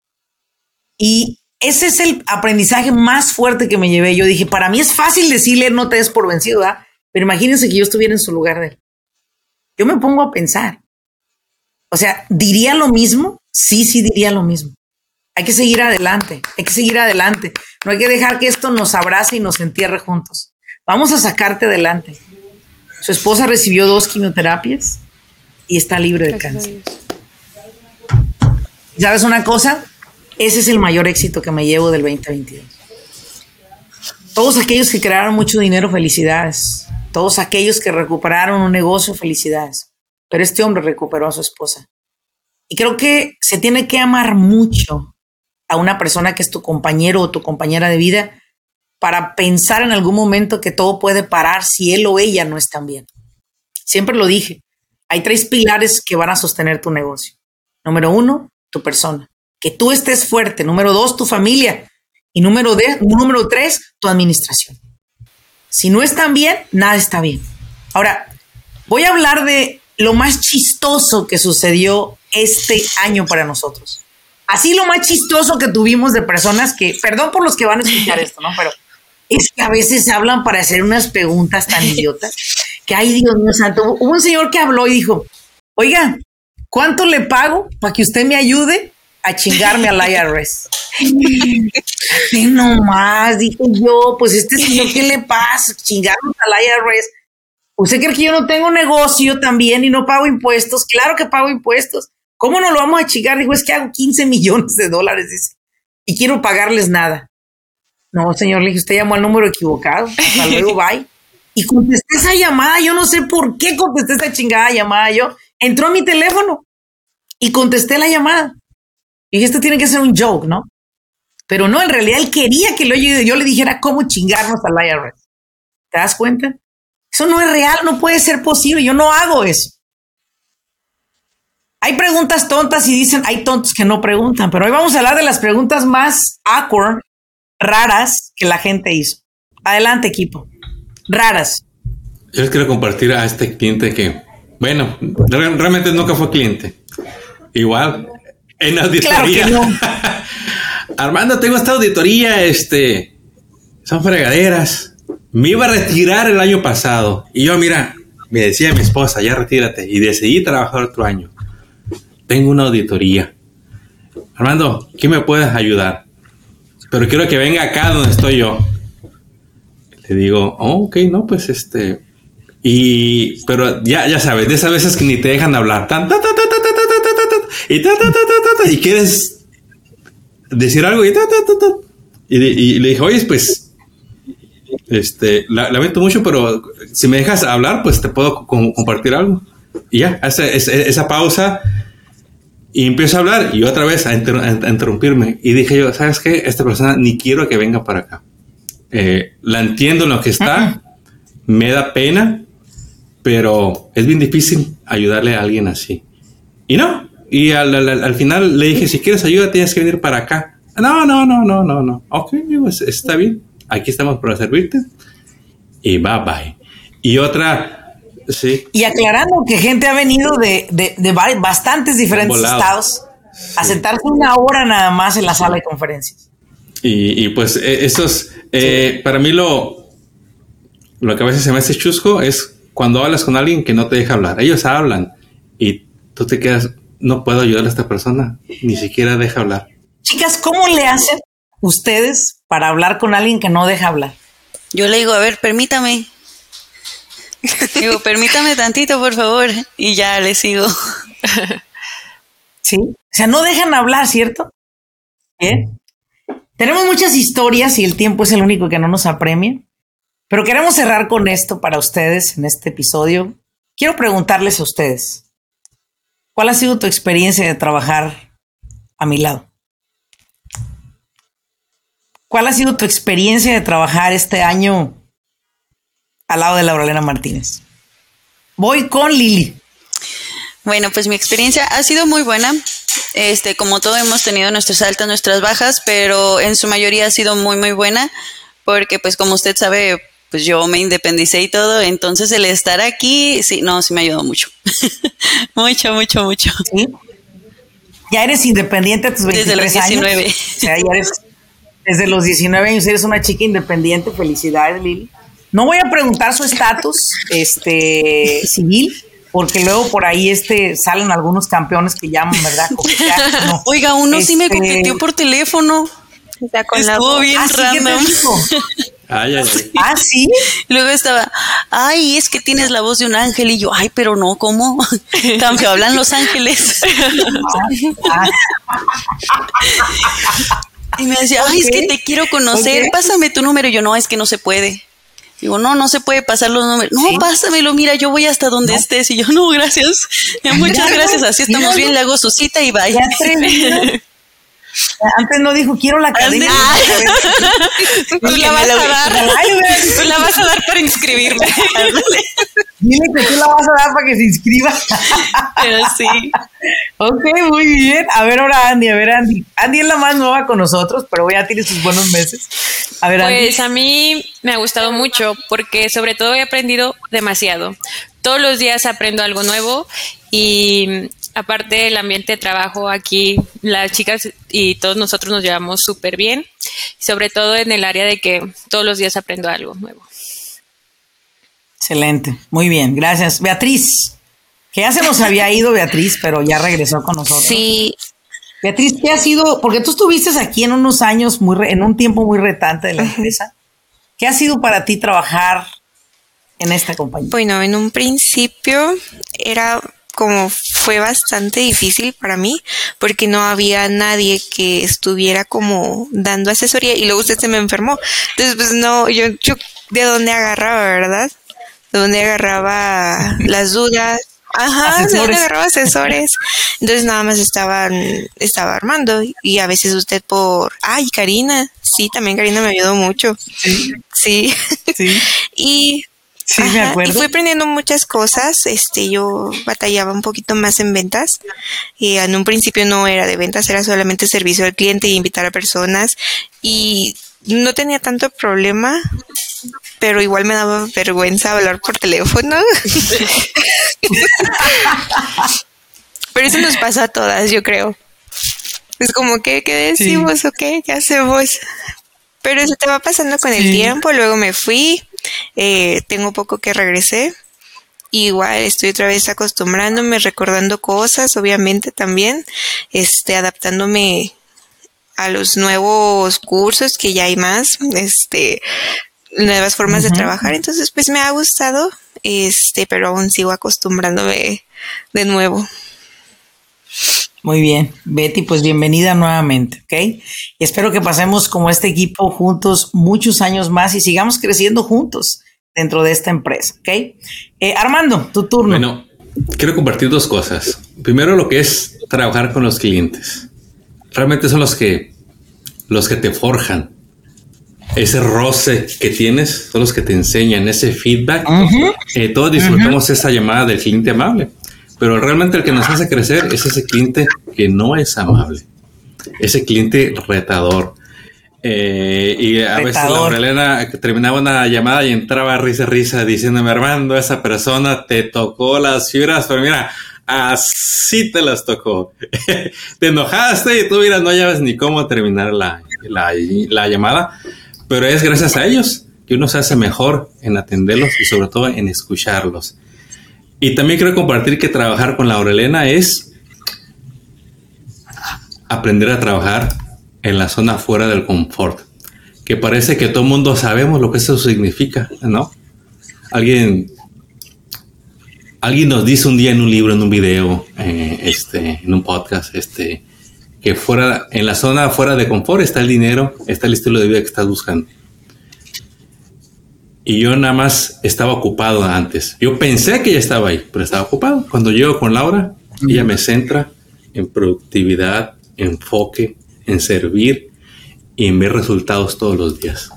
Y ese es el aprendizaje más fuerte que me llevé. Yo dije, para mí es fácil decirle no te des por vencido, ¿verdad? Pero imagínense que yo estuviera en su lugar de él. Yo me pongo a pensar. O sea, ¿diría lo mismo? Sí, sí, diría lo mismo. Hay que seguir adelante, hay que seguir adelante. No hay que dejar que esto nos abrace y nos entierre juntos. Vamos a sacarte adelante. Su esposa recibió dos quimioterapias y está libre de cáncer. ¿Sabes una cosa? Ese es el mayor éxito que me llevo del 2022. Todos aquellos que crearon mucho dinero, felicidades todos aquellos que recuperaron un negocio, felicidades. Pero este hombre recuperó a su esposa. Y creo que se tiene que amar mucho a una persona que es tu compañero o tu compañera de vida para pensar en algún momento que todo puede parar si él o ella no están bien. Siempre lo dije, hay tres pilares que van a sostener tu negocio. Número uno, tu persona. Que tú estés fuerte. Número dos, tu familia. Y número, de, número tres, tu administración. Si no están bien, nada está bien. Ahora, voy a hablar de lo más chistoso que sucedió este año para nosotros. Así lo más chistoso que tuvimos de personas que, perdón por los que van a escuchar esto, ¿no? Pero es que a veces hablan para hacer unas preguntas tan idiotas que, ay Dios mío santo, hubo un señor que habló y dijo, oiga, ¿cuánto le pago para que usted me ayude a chingarme al IRS? ¿Qué <laughs> nomás? Dije yo, pues este señor, ¿qué le pasa? Chingaron al IRS. ¿Usted cree que yo no tengo negocio también y no pago impuestos? Claro que pago impuestos. ¿Cómo no lo vamos a chingar? Dijo, es que hago 15 <laughs> millones de dólares, dice, y quiero pagarles nada. No, señor, le dije, usted llamó al número equivocado. Hasta <laughs> luego, bye. Y contesté esa llamada, yo no sé por qué contesté esa chingada llamada. Yo entró a mi teléfono y contesté la llamada. Y dije, esto tiene que ser un joke, ¿no? Pero no, en realidad él quería que yo le dijera cómo chingarnos al IRS. ¿Te das cuenta? Eso no es real, no puede ser posible. Yo no hago eso. Hay preguntas tontas y dicen hay tontos que no preguntan, pero hoy vamos a hablar de las preguntas más awkward, raras que la gente hizo. Adelante, equipo. Raras. Yo les quiero compartir a este cliente que, bueno, realmente nunca fue cliente. Igual, en auditoría. <laughs> Armando, tengo esta auditoría, este, son fregaderas. Me iba a retirar el año pasado. Y yo, mira, me decía mi esposa, ya retírate. Y decidí trabajar otro año. Tengo una auditoría. Armando, ¿quién me puedes ayudar? Pero quiero que venga acá donde estoy yo. Le digo, oh, ok, no, pues este. Y, pero ya, ya sabes, de esas veces que ni te dejan hablar. Tan, y, y quieres decir algo y, y, le dije, oye, pues, este, lamento mucho, pero si me dejas hablar, pues te puedo compartir algo. Y ya, hace esa, pausa y empiezo a hablar y otra vez a, interrumpirme. Y dije yo, ¿sabes qué? Esta persona ni quiero que venga para acá. Eh, la entiendo en lo que está, me da pena, pero es bien difícil ayudarle a alguien así. Y no, y al, al, final le dije, si quieres ayuda, tienes que venir para acá. No, no, no, no, no, no. Ok, está bien. Aquí estamos para servirte. Y bye bye. Y otra, sí. Y aclarando que gente ha venido de, de, de bastantes diferentes estados a sentarse una hora nada más en la sala de conferencias. Y, y pues e, eso es, eh, para mí lo, lo que a veces se me hace chusco es cuando hablas con alguien que no te deja hablar. Ellos hablan y tú te quedas, no puedo ayudar a esta persona, ni siquiera deja hablar. Chicas, ¿cómo le hacen ustedes para hablar con alguien que no deja hablar? Yo le digo, a ver, permítame. Digo, permítame tantito, por favor, y ya le sigo. sí, o sea, no dejan hablar, ¿cierto? Bien. Tenemos muchas historias y el tiempo es el único que no nos apremia, pero queremos cerrar con esto para ustedes en este episodio. Quiero preguntarles a ustedes, ¿Cuál ha sido tu experiencia de trabajar a mi lado? ¿Cuál ha sido tu experiencia de trabajar este año al lado de Laurelena Martínez? Voy con Lili. Bueno, pues mi experiencia ha sido muy buena. Este, como todo hemos tenido nuestras altas, nuestras bajas, pero en su mayoría ha sido muy muy buena porque pues como usted sabe, pues yo me independicé y todo, entonces el estar aquí, sí, no, sí me ayudó mucho. <laughs> mucho, mucho, mucho. ¿Sí? Ya eres independiente a tus 23 Desde los 19. Años. O sea, ya eres, desde los 19 años eres una chica independiente. Felicidades, Lili. No voy a preguntar su estatus <laughs> este, civil, porque luego por ahí este, salen algunos campeones que llaman, ¿verdad? <laughs> Oiga, uno sí me este, coqueteó por teléfono. Estuvo bien ah, random. <laughs> Ay, ay, Ah, sí. Luego estaba, ay, es que tienes la voz de un ángel. Y yo, ay, pero no, ¿cómo? Cambio, hablan los ángeles. y me decía, ay, es que te quiero conocer, pásame tu número. Y yo, no, es que no se puede. Digo, no, no se puede pasar los números. No, pásamelo, mira, yo voy hasta donde estés. Y yo, no, gracias. <laughs> Muchas gracias, así estamos bien, le hago su cita y vaya. <laughs> Antes no dijo, quiero la cadena. <laughs> tú la vas a dar. Tú la vas a dar para inscribirme. Dile que tú la vas a dar para que se inscriba. Pero sí. Ok, muy bien. A ver ahora Andy, a ver Andy. Andy es la más nueva con nosotros, pero ya tiene sus buenos meses. A ver, Pues a mí me ha gustado mucho porque sobre todo he aprendido demasiado. Todos los días aprendo algo nuevo y aparte del ambiente de trabajo aquí, las chicas y todos nosotros nos llevamos súper bien, sobre todo en el área de que todos los días aprendo algo nuevo. Excelente, muy bien, gracias. Beatriz, que ya se nos había ido Beatriz, pero ya regresó con nosotros. Sí. Beatriz, ¿qué ha sido? Porque tú estuviste aquí en unos años, muy en un tiempo muy retante de la empresa. ¿Qué ha sido para ti trabajar en esta compañía? Bueno, en un principio era como fue bastante difícil para mí porque no había nadie que estuviera como dando asesoría y luego usted se me enfermó. Entonces, pues no, yo, yo de dónde agarraba, ¿verdad? De dónde agarraba las dudas. Ajá, de dónde agarraba asesores. Entonces nada más estaban, estaba armando y a veces usted por, ay, Karina, sí, también Karina me ayudó mucho. Sí. Sí. sí. <laughs> y Sí, me acuerdo. Y fui aprendiendo muchas cosas. Este, yo batallaba un poquito más en ventas. Y en un principio no era de ventas, era solamente servicio al cliente y invitar a personas. Y no tenía tanto problema, pero igual me daba vergüenza hablar por teléfono. <laughs> pero eso nos pasa a todas, yo creo. Es como que, ¿qué decimos o qué? ¿Qué hacemos? Pero eso te va pasando con el tiempo, luego me fui, eh, tengo poco que regresé. Igual estoy otra vez acostumbrándome, recordando cosas, obviamente también, este, adaptándome a los nuevos cursos que ya hay más, este, nuevas formas de trabajar. Entonces, pues me ha gustado, este, pero aún sigo acostumbrándome de nuevo. Muy bien, Betty, pues bienvenida nuevamente, ¿ok? Y espero que pasemos como este equipo juntos muchos años más y sigamos creciendo juntos dentro de esta empresa, ¿ok? Eh, Armando, tu turno. Bueno, quiero compartir dos cosas. Primero, lo que es trabajar con los clientes. Realmente son los que, los que te forjan. Ese roce que tienes, son los que te enseñan ese feedback. Eh, todos disfrutamos esa llamada del cliente amable. Pero realmente el que nos hace crecer es ese cliente que no es amable, ese cliente retador. Eh, y a veces la Elena terminaba una llamada y entraba risa, risa, diciéndome, Armando, esa persona te tocó las fibras, pero mira, así te las tocó. <laughs> te enojaste y tú, mira, no sabes ni cómo terminar la, la llamada, pero es gracias a ellos que uno se hace mejor en atenderlos y sobre todo en escucharlos. Y también quiero compartir que trabajar con la Aurelena es aprender a trabajar en la zona fuera del confort. Que parece que todo el mundo sabemos lo que eso significa, ¿no? Alguien, alguien nos dice un día en un libro, en un video, eh, este, en un podcast, este, que fuera, en la zona fuera de confort está el dinero, está el estilo de vida que estás buscando. Y yo nada más estaba ocupado antes. Yo pensé que ya estaba ahí, pero estaba ocupado. Cuando llego con Laura, ella me centra en productividad, enfoque, en servir y en ver resultados todos los días.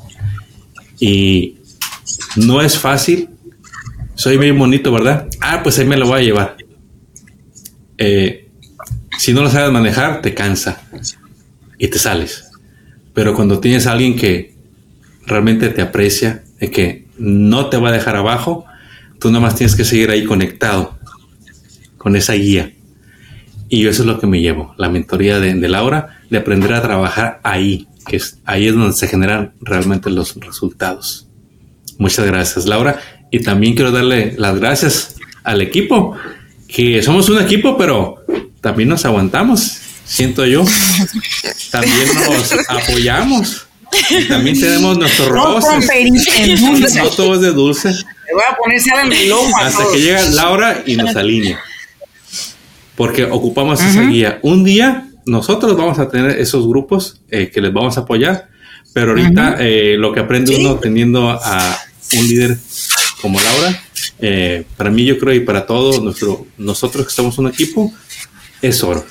Y no es fácil. Soy muy bonito, ¿verdad? Ah, pues ahí me lo voy a llevar. Eh, si no lo sabes manejar, te cansa y te sales. Pero cuando tienes a alguien que realmente te aprecia, que no te va a dejar abajo, tú nada más tienes que seguir ahí conectado con esa guía. Y eso es lo que me llevo, la mentoría de, Laura, de aprender a trabajar ahí, que es, ahí es donde se generan realmente los resultados. Muchas gracias, Laura. Y también quiero darle las gracias al equipo, que somos un equipo, pero también nos aguantamos, siento yo. <laughs> También nos <laughs> apoyamos. También tenemos nuestros dulce. No todo es de dulce. Le voy a poner sal en el lomo. Hasta que llega Laura y nos alinea. Porque ocupamos esa guía. Un día nosotros vamos a tener esos grupos eh, que les vamos a apoyar. Pero ahorita eh, lo que aprende uno teniendo a un líder como Laura, eh, para mí yo creo y para todos nuestro, nosotros que estamos un equipo, es oro.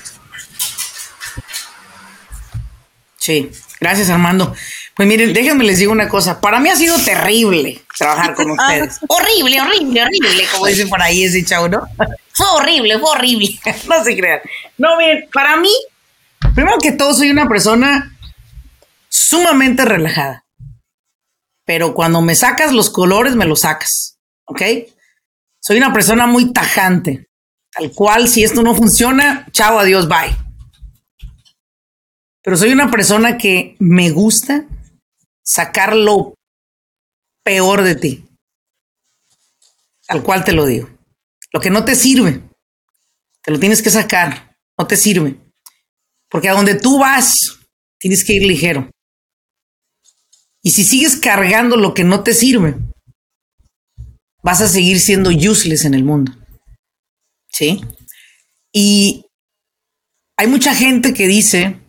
Sí, Gracias, Armando. Pues miren, déjenme les digo una cosa. Para mí ha sido terrible trabajar con <laughs> ustedes. horrible, horrible, horrible, como dicen por ahí ese chavo, ¿no? fue horrible, fue horrible. <laughs> no se crean. No, miren, para mí, primero que todo, soy una persona sumamente relajada. Pero cuando me sacas los colores, me los sacas. ¿Ok? Soy una persona muy tajante. Tal cual, si esto no funciona, chao, adiós, bye pero soy una persona que me gusta sacar lo peor de ti. Al cual te lo digo. Lo que no te sirve, te lo tienes que sacar. No te sirve. Porque a donde tú vas, tienes que ir ligero. Y si sigues cargando lo que no te sirve, vas a seguir siendo useless en el mundo. ¿Sí? Y hay mucha gente que dice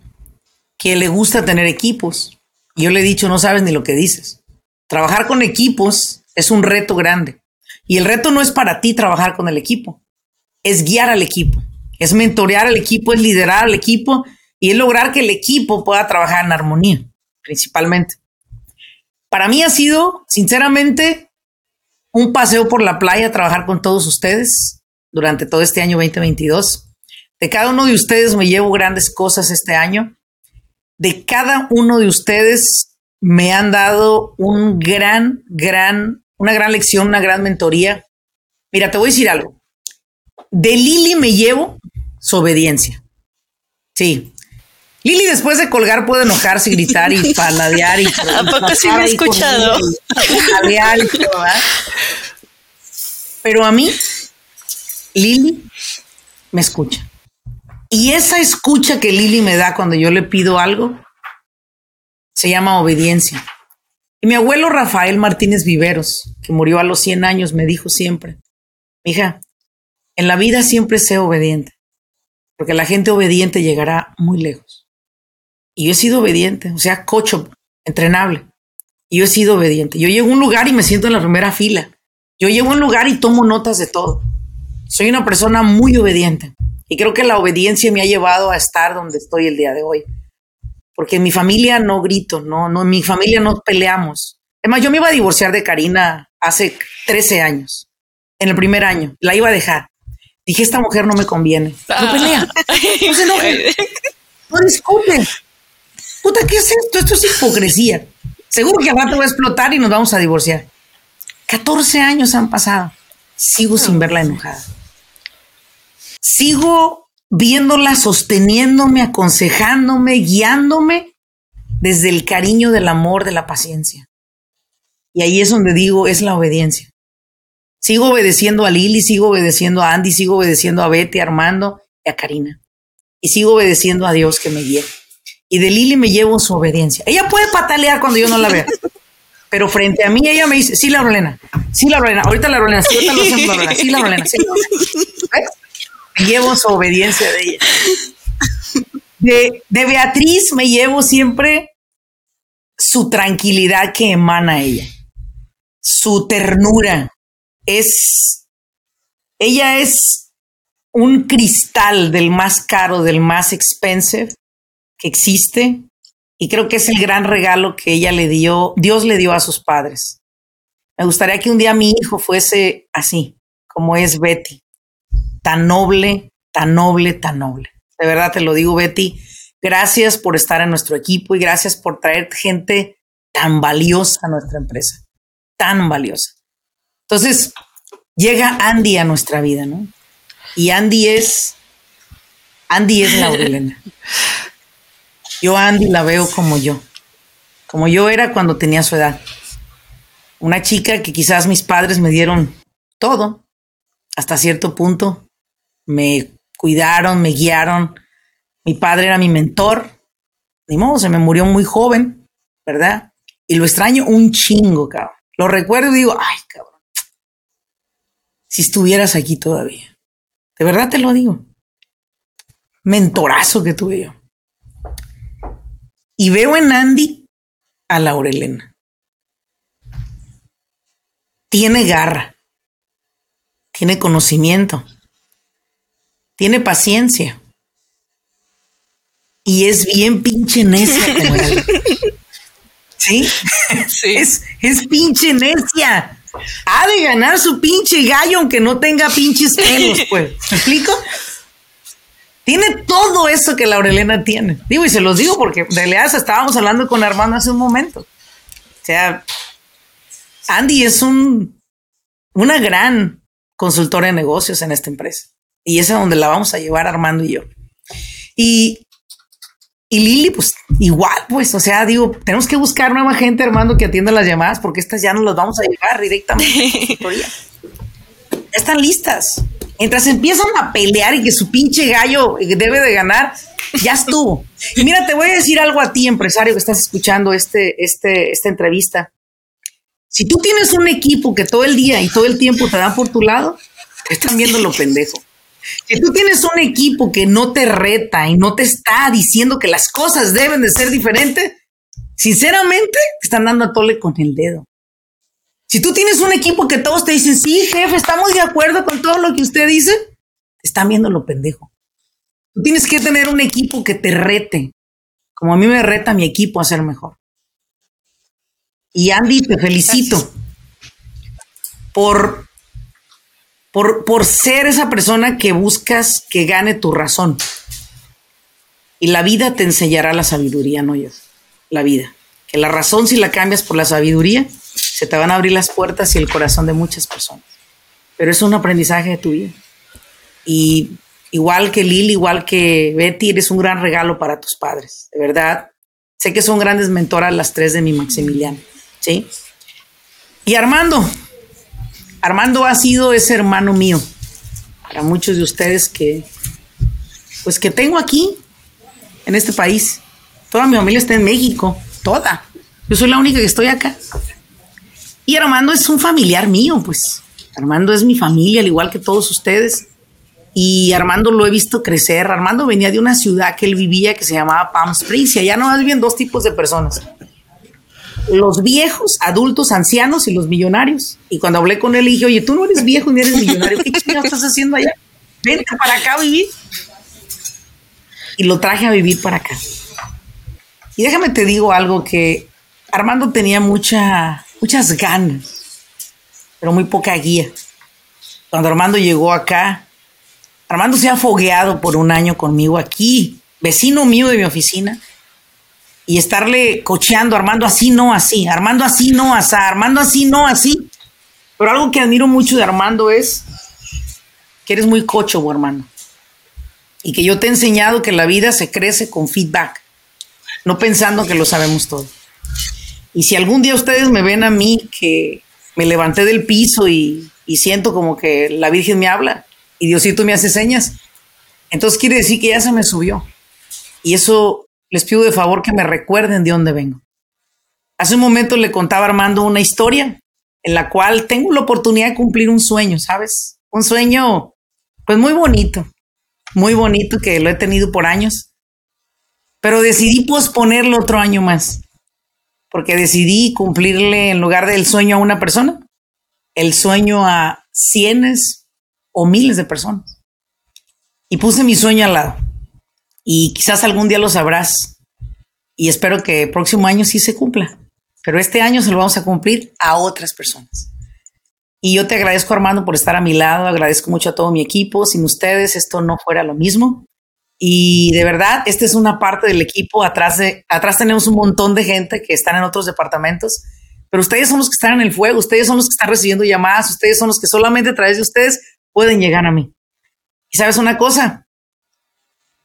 que le gusta tener equipos. Yo le he dicho, no sabes ni lo que dices. Trabajar con equipos es un reto grande. Y el reto no es para ti trabajar con el equipo, es guiar al equipo, es mentorear al equipo, es liderar al equipo y es lograr que el equipo pueda trabajar en armonía, principalmente. Para mí ha sido, sinceramente, un paseo por la playa trabajar con todos ustedes durante todo este año 2022. De cada uno de ustedes me llevo grandes cosas este año. De cada uno de ustedes me han dado un gran, gran, una gran lección, una gran mentoría. Mira, te voy a decir algo. De Lili me llevo su obediencia. Sí. Lili después de colgar puede enojarse, gritar y <laughs> paladear y... ¿A poco sí me ha escuchado? Pero a mí, Lili me escucha. Y esa escucha que Lili me da cuando yo le pido algo, se llama obediencia. Y mi abuelo Rafael Martínez Viveros, que murió a los 100 años, me dijo siempre, hija, en la vida siempre sé obediente, porque la gente obediente llegará muy lejos. Y yo he sido obediente, o sea, cocho, entrenable. Y yo he sido obediente. Yo llego a un lugar y me siento en la primera fila. Yo llego a un lugar y tomo notas de todo. Soy una persona muy obediente. Y creo que la obediencia me ha llevado a estar donde estoy el día de hoy. Porque en mi familia no grito, no, no, en mi familia no peleamos. Además, yo me iba a divorciar de Karina hace 13 años. En el primer año. La iba a dejar. Dije, esta mujer no me conviene. No pelea. No No discute. Puta, ¿qué es esto? Esto es hipocresía. Seguro que al rato va a explotar y nos vamos a divorciar. 14 años han pasado. Sigo sin verla enojada. Sigo viéndola sosteniéndome, aconsejándome, guiándome desde el cariño del amor, de la paciencia. Y ahí es donde digo, es la obediencia. Sigo obedeciendo a Lili, sigo obedeciendo a Andy, sigo obedeciendo a Betty, a Armando y a Karina. Y sigo obedeciendo a Dios que me guía. Y de Lili me llevo su obediencia. Ella puede patalear cuando yo no la vea. <laughs> Pero frente a mí ella me dice, sí, la Rolena, sí, la Rolena, ahorita la Rolena, sí, ahorita lo hacemos la Rolena, sí, la Rolena, sí, Me <laughs> llevo su obediencia de ella. De, de Beatriz me llevo siempre su tranquilidad que emana ella, su ternura. Es, ella es un cristal del más caro, del más expensive que existe y creo que es el gran regalo que ella le dio, Dios le dio a sus padres. Me gustaría que un día mi hijo fuese así, como es Betty, tan noble, tan noble, tan noble. De verdad te lo digo, Betty, gracias por estar en nuestro equipo y gracias por traer gente tan valiosa a nuestra empresa, tan valiosa. Entonces, llega Andy a nuestra vida, ¿no? Y Andy es, Andy es Laurelena. <laughs> Yo Andy la veo como yo, como yo era cuando tenía su edad. Una chica que quizás mis padres me dieron todo, hasta cierto punto. Me cuidaron, me guiaron. Mi padre era mi mentor. Ni modo, se me murió muy joven, ¿verdad? Y lo extraño un chingo, cabrón. Lo recuerdo y digo, ay, cabrón. Si estuvieras aquí todavía. De verdad te lo digo. Mentorazo que tuve yo. Y veo en Andy a Laurelena. Tiene garra, tiene conocimiento, tiene paciencia. Y es bien pinche necia como <laughs> ¿Sí? ¿Sí? Es, es pinche necia. Ha de ganar su pinche gallo aunque no tenga pinches pelos, pues. ¿Me explico? Tiene todo eso que Laurelena tiene. Digo, y se los digo porque de Leaza estábamos hablando con Armando hace un momento. O sea, Andy es un, una gran consultora de negocios en esta empresa. Y es a donde la vamos a llevar Armando y yo. Y, y Lili, pues igual, pues, o sea, digo, tenemos que buscar nueva gente, Armando, que atienda las llamadas, porque estas ya no las vamos a llevar directamente. <laughs> Están listas. Mientras empiezan a pelear y que su pinche gallo debe de ganar, ya estuvo. Y mira, te voy a decir algo a ti, empresario, que estás escuchando este, este, esta entrevista. Si tú tienes un equipo que todo el día y todo el tiempo te da por tu lado, te están viendo lo pendejo. Si tú tienes un equipo que no te reta y no te está diciendo que las cosas deben de ser diferentes, sinceramente te están dando a tole con el dedo. Si tú tienes un equipo que todos te dicen, sí, jefe, estamos de acuerdo con todo lo que usted dice, te están viendo lo pendejo. Tú tienes que tener un equipo que te rete, como a mí me reta mi equipo a ser mejor. Y Andy, te felicito. por, por, por ser esa persona que buscas que gane tu razón. Y la vida te enseñará la sabiduría, no yo. La vida. Que la razón, si la cambias por la sabiduría, se te van a abrir las puertas y el corazón de muchas personas. Pero es un aprendizaje de tu vida. Y igual que Lili, igual que Betty, eres un gran regalo para tus padres. De verdad. Sé que son grandes mentoras las tres de mi Maximiliano. ¿Sí? Y Armando. Armando ha sido ese hermano mío. Para muchos de ustedes que, pues que tengo aquí, en este país. Toda mi familia está en México. Toda. Yo soy la única que estoy acá. Y Armando es un familiar mío, pues. Armando es mi familia, al igual que todos ustedes. Y Armando lo he visto crecer. Armando venía de una ciudad que él vivía que se llamaba Palm Springs. Y allá nomás viven dos tipos de personas. Los viejos, adultos, ancianos y los millonarios. Y cuando hablé con él, dije, oye, tú no eres viejo ni eres millonario. ¿Qué chingados estás haciendo allá? Vente para acá a vivir. Y lo traje a vivir para acá. Y déjame te digo algo que Armando tenía mucha, muchas ganas, pero muy poca guía. Cuando Armando llegó acá, Armando se ha fogueado por un año conmigo aquí, vecino mío de mi oficina, y estarle cocheando, Armando así, no así, Armando así, no así, Armando así, no así. Pero algo que admiro mucho de Armando es que eres muy cocho, hermano. Y que yo te he enseñado que la vida se crece con feedback, no pensando que lo sabemos todo. Y si algún día ustedes me ven a mí que me levanté del piso y, y siento como que la Virgen me habla y Diosito me hace señas, entonces quiere decir que ya se me subió. Y eso les pido de favor que me recuerden de dónde vengo. Hace un momento le contaba Armando una historia en la cual tengo la oportunidad de cumplir un sueño, ¿sabes? Un sueño, pues muy bonito, muy bonito que lo he tenido por años, pero decidí posponerlo otro año más porque decidí cumplirle en lugar del sueño a una persona, el sueño a cientos o miles de personas. Y puse mi sueño al lado. Y quizás algún día lo sabrás. Y espero que el próximo año sí se cumpla. Pero este año se lo vamos a cumplir a otras personas. Y yo te agradezco, Armando, por estar a mi lado. Agradezco mucho a todo mi equipo. Sin ustedes esto no fuera lo mismo. Y de verdad, esta es una parte del equipo. Atrás, de, atrás tenemos un montón de gente que están en otros departamentos, pero ustedes son los que están en el fuego, ustedes son los que están recibiendo llamadas, ustedes son los que solamente a través de ustedes pueden llegar a mí. Y sabes una cosa,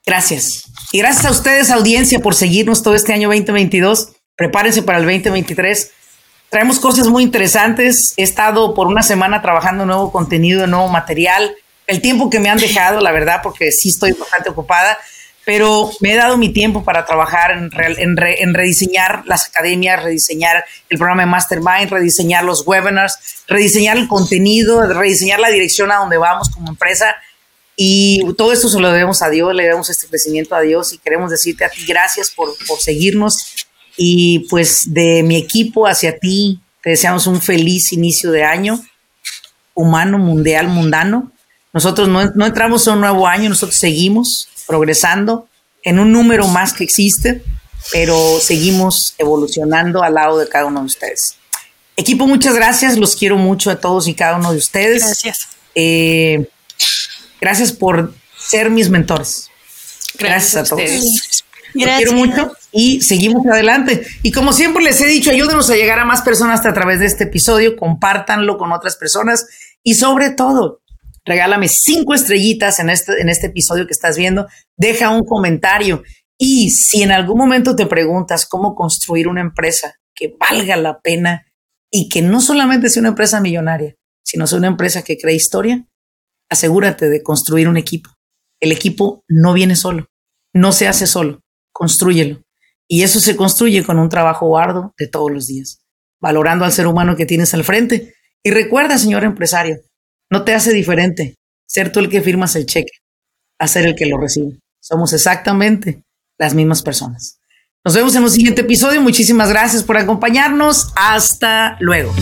gracias. Y gracias a ustedes, audiencia, por seguirnos todo este año 2022. Prepárense para el 2023. Traemos cosas muy interesantes. He estado por una semana trabajando nuevo contenido, nuevo material el tiempo que me han dejado, la verdad, porque sí estoy bastante ocupada, pero me he dado mi tiempo para trabajar en, en, rediseñar las academias, rediseñar el programa de Mastermind, rediseñar los webinars, rediseñar el contenido, rediseñar la dirección a donde vamos como empresa. Y todo esto se lo debemos a Dios, le debemos este crecimiento a Dios y queremos decirte a ti gracias por, por seguirnos. Y pues de mi equipo hacia ti, te deseamos un feliz inicio de año humano, mundial, mundano nosotros no, entramos a un nuevo año, nosotros seguimos progresando en un número más que existe, pero seguimos evolucionando al lado de cada uno de ustedes. Equipo, muchas gracias, los quiero mucho a todos y cada uno de ustedes. Gracias. Eh, gracias por ser mis mentores. Gracias, a, todos. Los quiero mucho y seguimos adelante. Y como siempre les he dicho, ayúdenos a llegar a más personas a través de este episodio, compártanlo con otras personas y sobre todo, regálame cinco estrellitas en este, en este episodio que estás viendo, deja un comentario y si en algún momento te preguntas cómo construir una empresa que valga la pena y que no solamente sea una empresa millonaria, sino sea una empresa que cree historia, asegúrate de construir un equipo. El equipo no viene solo, no se hace solo, construyelo. Y eso se construye con un trabajo arduo de todos los días, valorando al ser humano que tienes al frente. Y recuerda, señor empresario, no te hace diferente ser tú el que firmas el cheque a ser el que lo recibe. Somos exactamente las mismas personas. Nos vemos en un siguiente episodio. Muchísimas gracias por acompañarnos. Hasta luego.